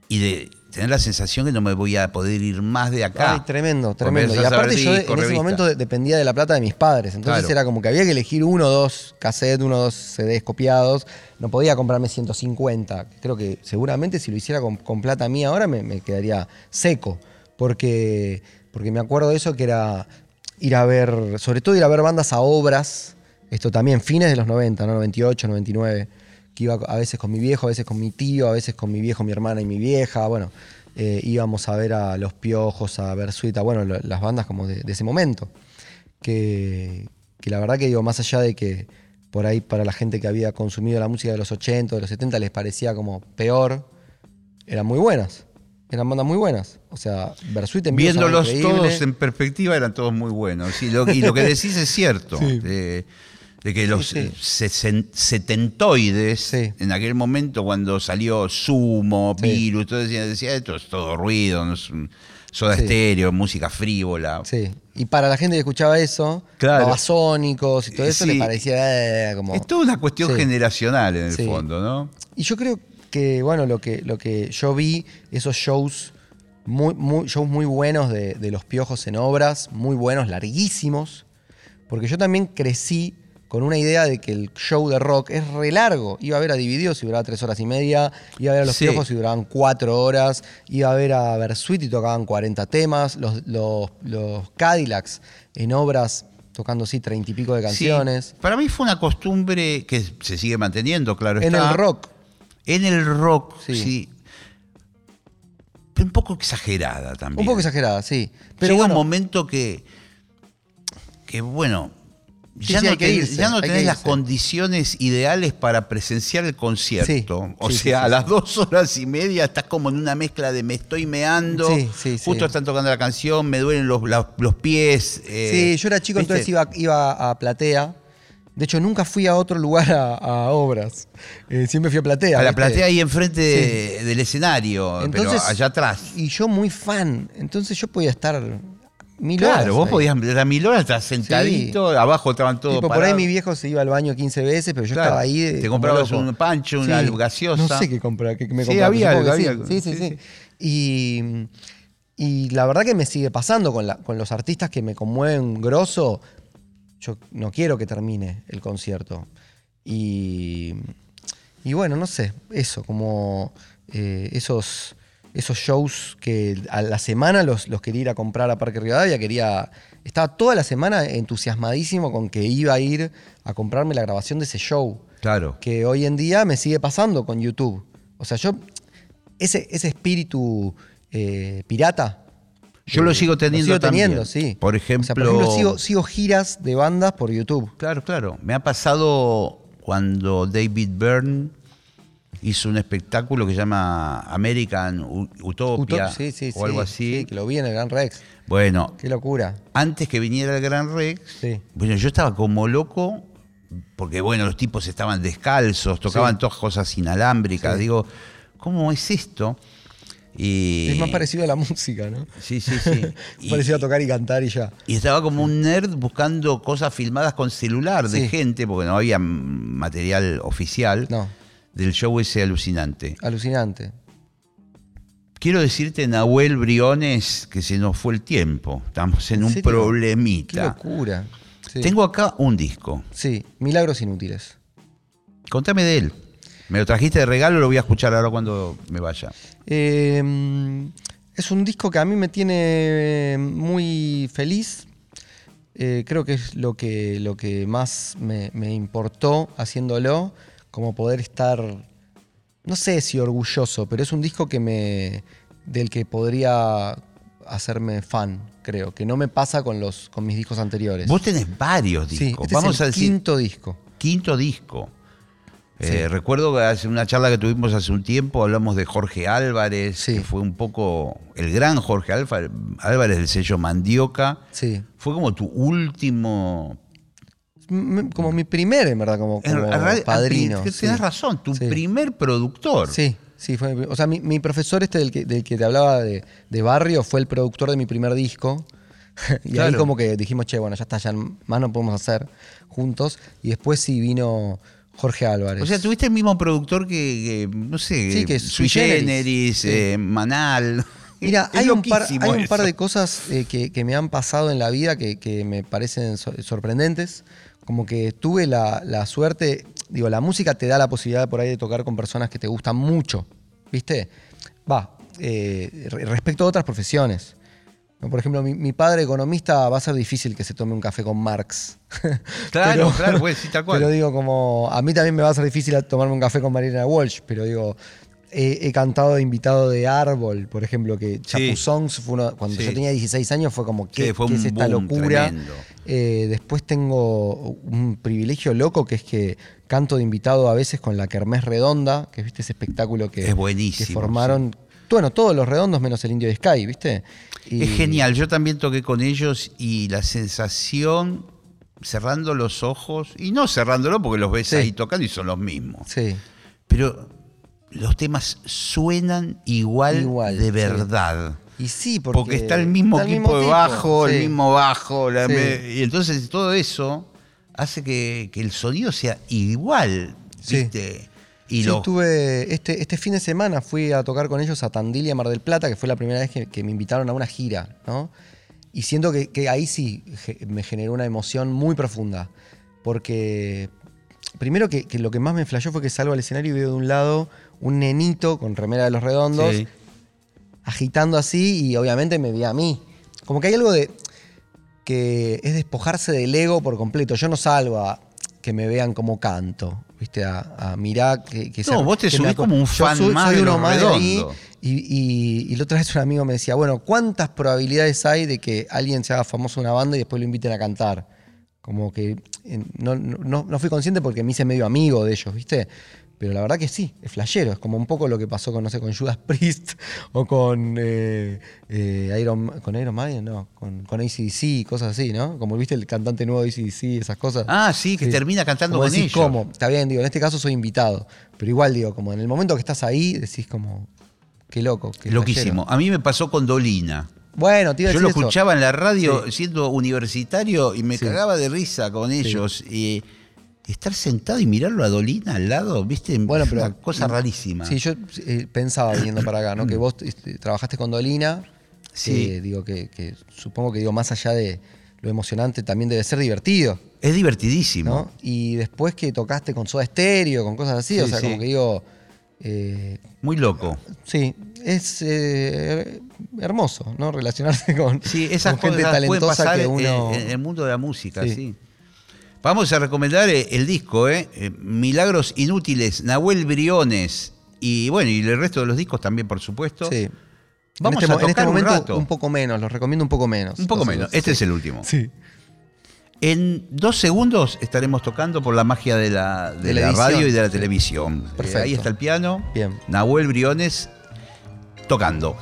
y de tener la sensación que no me voy a poder ir más de acá. Ay, tremendo, tremendo. Y aparte yo en ese momento de- dependía de la plata de mis padres. Entonces Claro. era como que había que elegir uno o dos cassettes, uno o dos CDs copiados. No podía comprarme 150. Creo que seguramente si lo hiciera con, con plata mía ahora me, me quedaría seco. Porque, porque me acuerdo de eso que era ir a ver, sobre todo ir a ver bandas a obras. Esto también, fines de los 90, ¿no? 98, 99. Que iba a veces con mi viejo, a veces con mi tío, a veces con mi viejo, mi hermana y mi vieja. Bueno, eh, íbamos a ver a Los Piojos, a ver Suita, bueno, las bandas como de, de ese momento. Que, que la verdad que digo, más allá de que por ahí para la gente que había consumido la música de los 80, de los 70 les parecía como peor, eran muy buenas. Eran bandas muy buenas. O sea, Versuit en Viéndolos todos en perspectiva eran todos muy buenos. Y lo, y lo que decís es cierto. Sí. De, de que los Sí, sesen- setentoides, en aquel momento cuando salió Sumo. Virus, todo decía, decía, esto es todo ruido, no es un soda estéreo, música frívola. Sí. Y para la gente que escuchaba eso, Claro. babasónicos y todo eso, le parecía eh, como. Es toda una cuestión generacional en el fondo, ¿no? Y yo creo que, bueno, lo que, lo que yo vi, esos shows muy, muy, shows muy buenos de, de los piojos en obras, muy buenos, larguísimos, porque yo también crecí con una idea de que el show de rock es re largo. Iba a ver a Divididos y duraba tres horas y media, iba a ver a los Sí. piojos y duraban cuatro horas, iba a ver a Versuit y tocaban 40 temas, los, los, los Cadillacs en obras tocando sí treinta y pico de canciones. Sí. Para mí fue una costumbre que se sigue manteniendo, claro En está. el rock, En el rock, Sí. sí. Pero un poco exagerada también. un poco exagerada, sí. Pero Llega bueno, un momento que, que bueno, Sí, ya, sí, no que tenés, irse, ya no hay que tenés las condiciones ideales para presenciar el concierto. Sí, o sea, a las dos horas y media estás como en una mezcla de me estoy meando, Sí, sí, sí. justo están tocando la canción, me duelen los, los pies. eh, Sí, yo era chico, ¿viste? entonces iba, iba a Platea. De hecho, nunca fui a otro lugar a, a obras. Eh, siempre fui a Platea. A la ¿viste? platea ahí enfrente de- del escenario, Entonces, pero allá atrás. Y yo muy fan. Entonces yo podía estar mil Claro, horas. vos ahí. podías a mil horas, estás sentadito, abajo estaban todos Tipo, por ahí mi viejo se iba al baño 15 veces, pero yo Claro, estaba ahí. de- te comprabas loco. un pancho, una gaseosa. No sé qué comprar, qué me Sí, compraba, había algo, que había sí. algo. Sí, sí, Sí, sí. Y, y la verdad que me sigue pasando con, la- con los artistas que me conmueven grosso. Yo no quiero que termine el concierto. Y, y bueno, no sé, eso, como eh, esos, esos shows que a la semana los, los quería ir a comprar a Parque Rivadavia, quería. Estaba toda la semana entusiasmadísimo con que iba a ir a comprarme la grabación de ese show Claro. que hoy en día me sigue pasando con YouTube. O sea, yo, ese, ese espíritu eh, pirata. Yo lo sigo teniendo sigo teniendo, también. sí. Por O sea, por ejemplo- ejemplo, sigo, sigo giras de bandas por YouTube. Claro, claro. Me ha pasado cuando David Byrne hizo un espectáculo que se llama American Utopia Utop- sí, sí, o algo sí, así. sí, que lo vi en el Gran Rex. Bueno, Qué locura. antes que viniera el Gran Rex, bueno, yo estaba como loco porque, bueno, los tipos estaban descalzos, tocaban todas cosas inalámbricas. Digo, ¿cómo es esto? Y, Es más parecido a la música, ¿no? Sí, sí, sí. Y- parecido a tocar y cantar y ya. Y estaba como un nerd buscando cosas filmadas con celular de Sí. gente, porque no había material oficial No, del show ese alucinante. alucinante. Quiero decirte, Nahuel Briones, que se nos fue el tiempo. Estamos en ¿En un serio? Qué problemita. locura. Sí. Tengo acá un disco. Sí, milagros inútiles. Contame de él. Me lo trajiste de regalo, lo voy a escuchar ahora cuando me vaya. Eh, es un disco que a mí me tiene muy feliz. Eh, creo que es lo que, lo que más me, me importó haciéndolo, como poder estar, no sé si orgulloso, pero es un disco que me, del que podría hacerme fan, creo, que no me pasa con, los, con mis discos anteriores. Vos tenés varios sí, discos. este Vamos es a el decir, quinto disco. quinto disco. Eh, recuerdo que hace una charla que tuvimos hace un tiempo hablamos de Jorge Álvarez, que fue un poco el gran Jorge Alfa- Álvarez del sello Mandioca. Sí. Fue como tu último Como mi primer, en verdad, como, como realidad, padrino. que sí. Razón, tu Sí. primer productor. Sí, sí, fue mi O sea, mi, mi profesor este del que, del que te hablaba de, de Barrio fue el productor de mi primer disco. y ahí Claro. como que dijimos, che, bueno, ya está, ya más no podemos hacer juntos. Y después sí vino Jorge Álvarez. O sea, tuviste el mismo productor que, que, no sé, Sí, que Sui Generis. Sí. eh, Manal. Mira, hay un, par, hay un par de cosas eh, que, que me han pasado en la vida que, que me parecen so- sorprendentes. Como que tuve la, la suerte, digo, la música te da la posibilidad por ahí de tocar con personas que te gustan mucho, ¿viste? Va, eh, re- respecto a otras profesiones. ¿No? Por ejemplo, mi, mi padre economista va a ser difícil que se tome un café con Marx. Claro, claro, pues sí, tal cual. Pero digo, como a mí también me va a ser difícil tomarme un café con Mariana Walsh, pero digo, he, he cantado de invitado de Árbol, por ejemplo, que Chapu Songs fue uno, cuando Sí. yo tenía 16 años fue como, ¿qué, Sí, fue qué es esta locura? Eh, después tengo un privilegio loco que es que canto de invitado a veces con la Kermés Redonda, que viste ese espectáculo que, Es buenísimo, que formaron, bueno, todos los redondos menos el Indio de Sky, ¿viste? Y- Es genial, yo también toqué con ellos y la sensación, cerrando los ojos, y no cerrándolo porque los ves Sí. ahí tocando y son los mismos, Sí. pero los temas suenan igual, Igual, de sí. verdad. Y sí, porque, Porque, está el mismo está el equipo de bajo, el mismo bajo, la Sí. me- y entonces todo eso hace que, que el sonido sea igual, Sí. ¿viste? Y Sí, lo- tuve, este, este fin de semana fui a tocar con ellos a Tandil y a Mar del Plata, que fue la primera vez que, que me invitaron a una gira, ¿no? Y siento que, que ahí sí ge- me generó una emoción muy profunda. Porque primero que, que lo que más me flashó fue que salgo al escenario y veo de un lado un nenito con remera de los redondos, Sí. agitando así y obviamente me vi a mí. Como que hay algo de que es despojarse del ego por completo. Yo no salgo a que me vean como canto, ¿viste? A, a mirar que, que No, vos te que subís como un Yo fan soy- más soy de uno más de ahí, Redondos. y, y- y la otra vez un amigo me decía, bueno, ¿cuántas probabilidades hay de que alguien se haga famoso en una banda y después lo inviten a cantar? Como que no, no- no fui consciente porque me hice medio amigo de ellos, ¿viste? Pero la verdad que sí, es flashero. Es como un poco lo que pasó con, no sé, con Judas Priest o con, eh, eh, Iron, con Iron Maiden, no, con, con ACDC, cosas así, ¿no? Como viste el cantante nuevo de ACDC, esas cosas. Ah, sí, que termina cantando Como con decís, ellos. ¿cómo? Está bien, digo, en este caso soy invitado. Pero igual, digo, como en el momento que estás ahí, decís como, qué loco. Qué Loquísimo. flashero. A mí me pasó con Dolina. Bueno, te iba a Yo decir lo eso. escuchaba en la radio Sí. siendo universitario y me Sí. cagaba de risa con ellos. Y estar sentado y mirarlo a Dolina al lado, ¿viste? Bueno, Es pero. una cosa rarísima. Sí, yo eh, pensaba viniendo para acá, ¿no? Que vos este, trabajaste con Dolina. Sí. digo que, que supongo que digo, más allá de lo emocionante, también debe ser divertido, Es divertidísimo. ¿no? Y después que tocaste con Soda Stereo, con cosas así, Sí, o sea, sí. como que digo. eh, Muy loco. sí, es eh, hermoso, ¿no? Relacionarse con, Sí, esas con gente cosas pueden talentosa pasar que en- uno. en, el mundo de la música, sí. Sí. Vamos a recomendar eh, el disco, ¿eh? Eh, Milagros Inútiles, Nahuel Briones. Y bueno, y el resto de los discos también, por supuesto. Sí. Vamos en este, a en este tocar un rato. un poco menos, los recomiendo un poco menos. Un poco menos. Este es el último. Sí. En dos segundos estaremos tocando por la magia de la, de De la la edición. radio y de la televisión. Eh, Perfecto. ahí está el piano. Bien. Nahuel Briones tocando.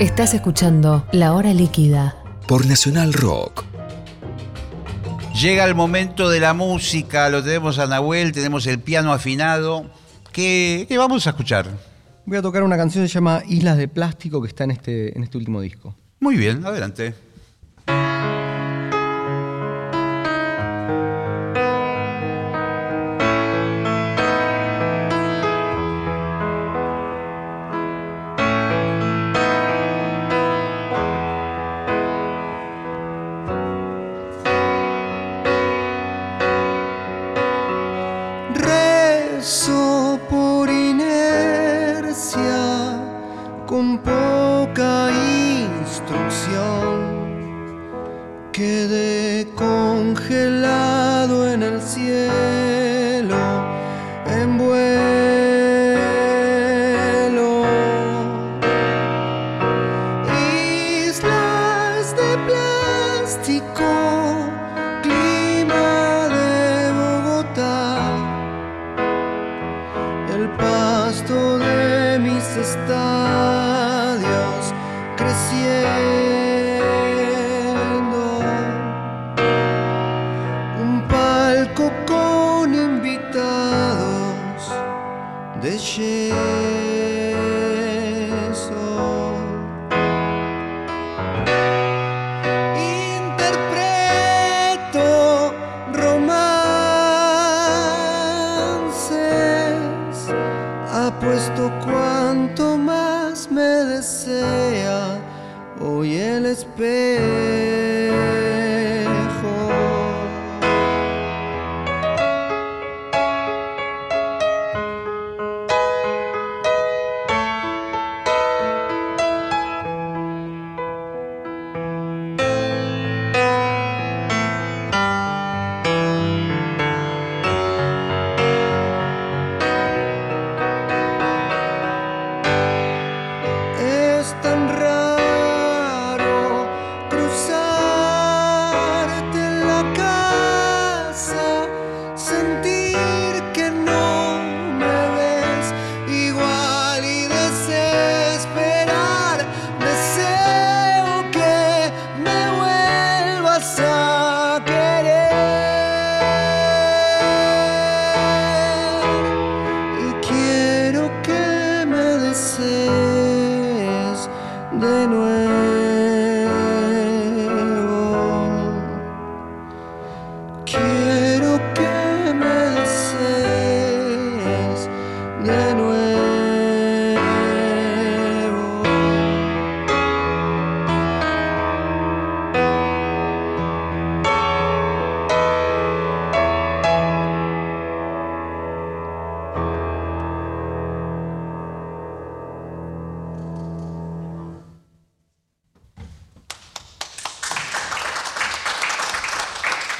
Estás escuchando La Hora Líquida. Por Nacional Rock. Llega el momento de la música, lo tenemos a Nahuel, tenemos el piano afinado. ¿Qué, qué vamos a escuchar? Voy a tocar una canción que se llama Islas de Plástico que está en este, en este último disco. Muy bien, adelante.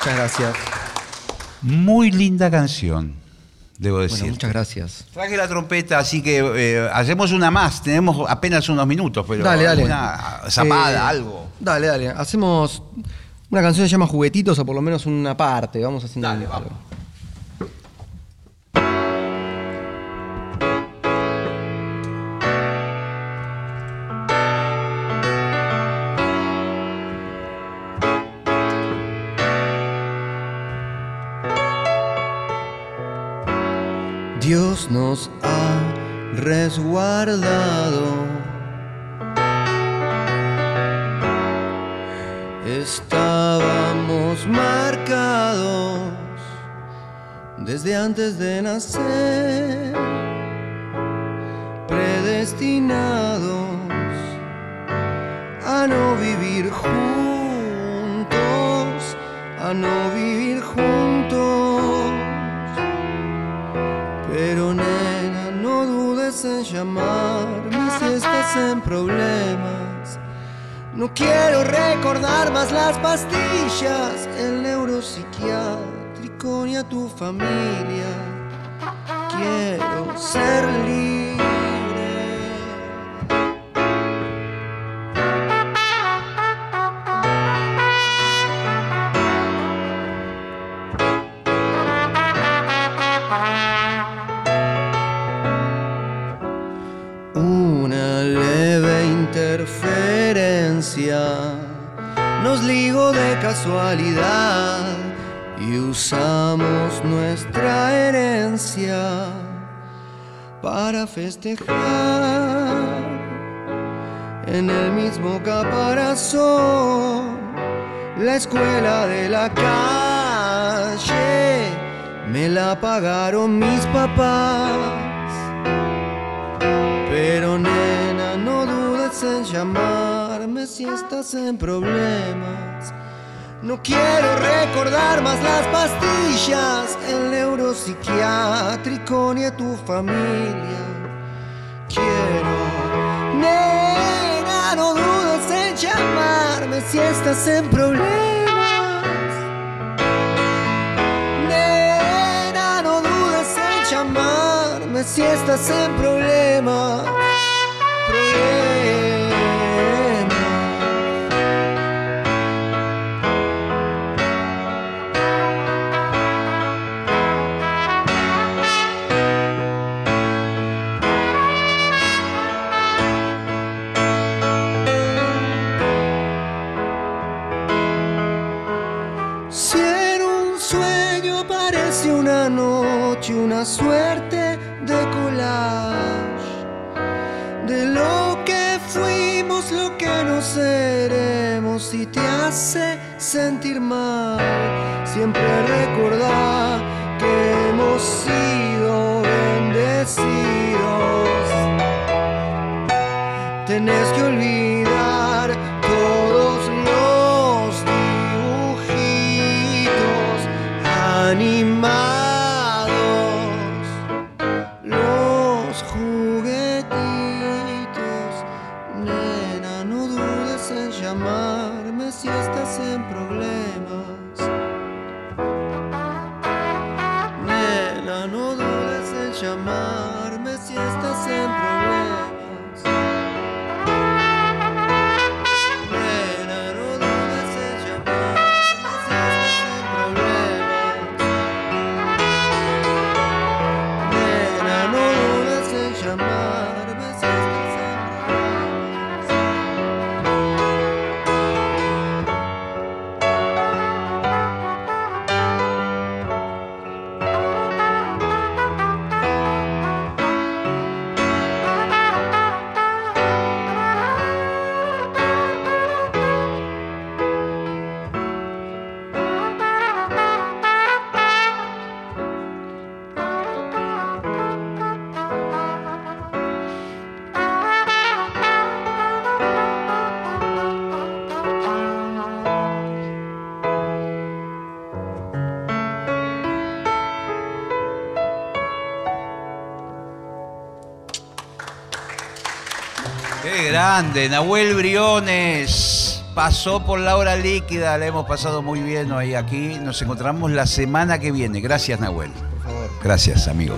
Muchas gracias. Muy linda canción, debo decir. Bueno, muchas gracias. Traje la trompeta, así que eh, hacemos una más. Tenemos apenas unos minutos, pero Dale, dale. una zapada, Eh, algo. Dale, dale. Hacemos una canción que se llama Juguetitos o por lo menos una parte. Vamos haciendo Dale, algo. vamos. Resguardado. Estábamos marcados desde antes de nacer, predestinados a no vivir juntos, a no vivir No quiero recordar más las pastillas, el neuropsiquiátrico ni a tu familia. Quiero ser libre. Nuestra herencia para festejar en el mismo caparazón la escuela de la calle me la pagaron mis papás pero nena, no dudes en llamarme si estás en problemas. No quiero recordar más las pastillas, el neuropsiquiátrico ni a tu familia. Quiero, nena, no dudes en llamarme si estás en problemas. Nena, no dudes en llamarme si estás en problemas. Suerte de collage de lo que fuimos, lo que no seremos y te hace sentir mal. Siempre recordar que hemos sido bendecidos. Grande, Nahuel Briones. Pasó por la hora líquida, la hemos pasado muy bien hoy aquí. Nos encontramos la semana que viene. Gracias, Nahuel. Por favor. Gracias, amigo.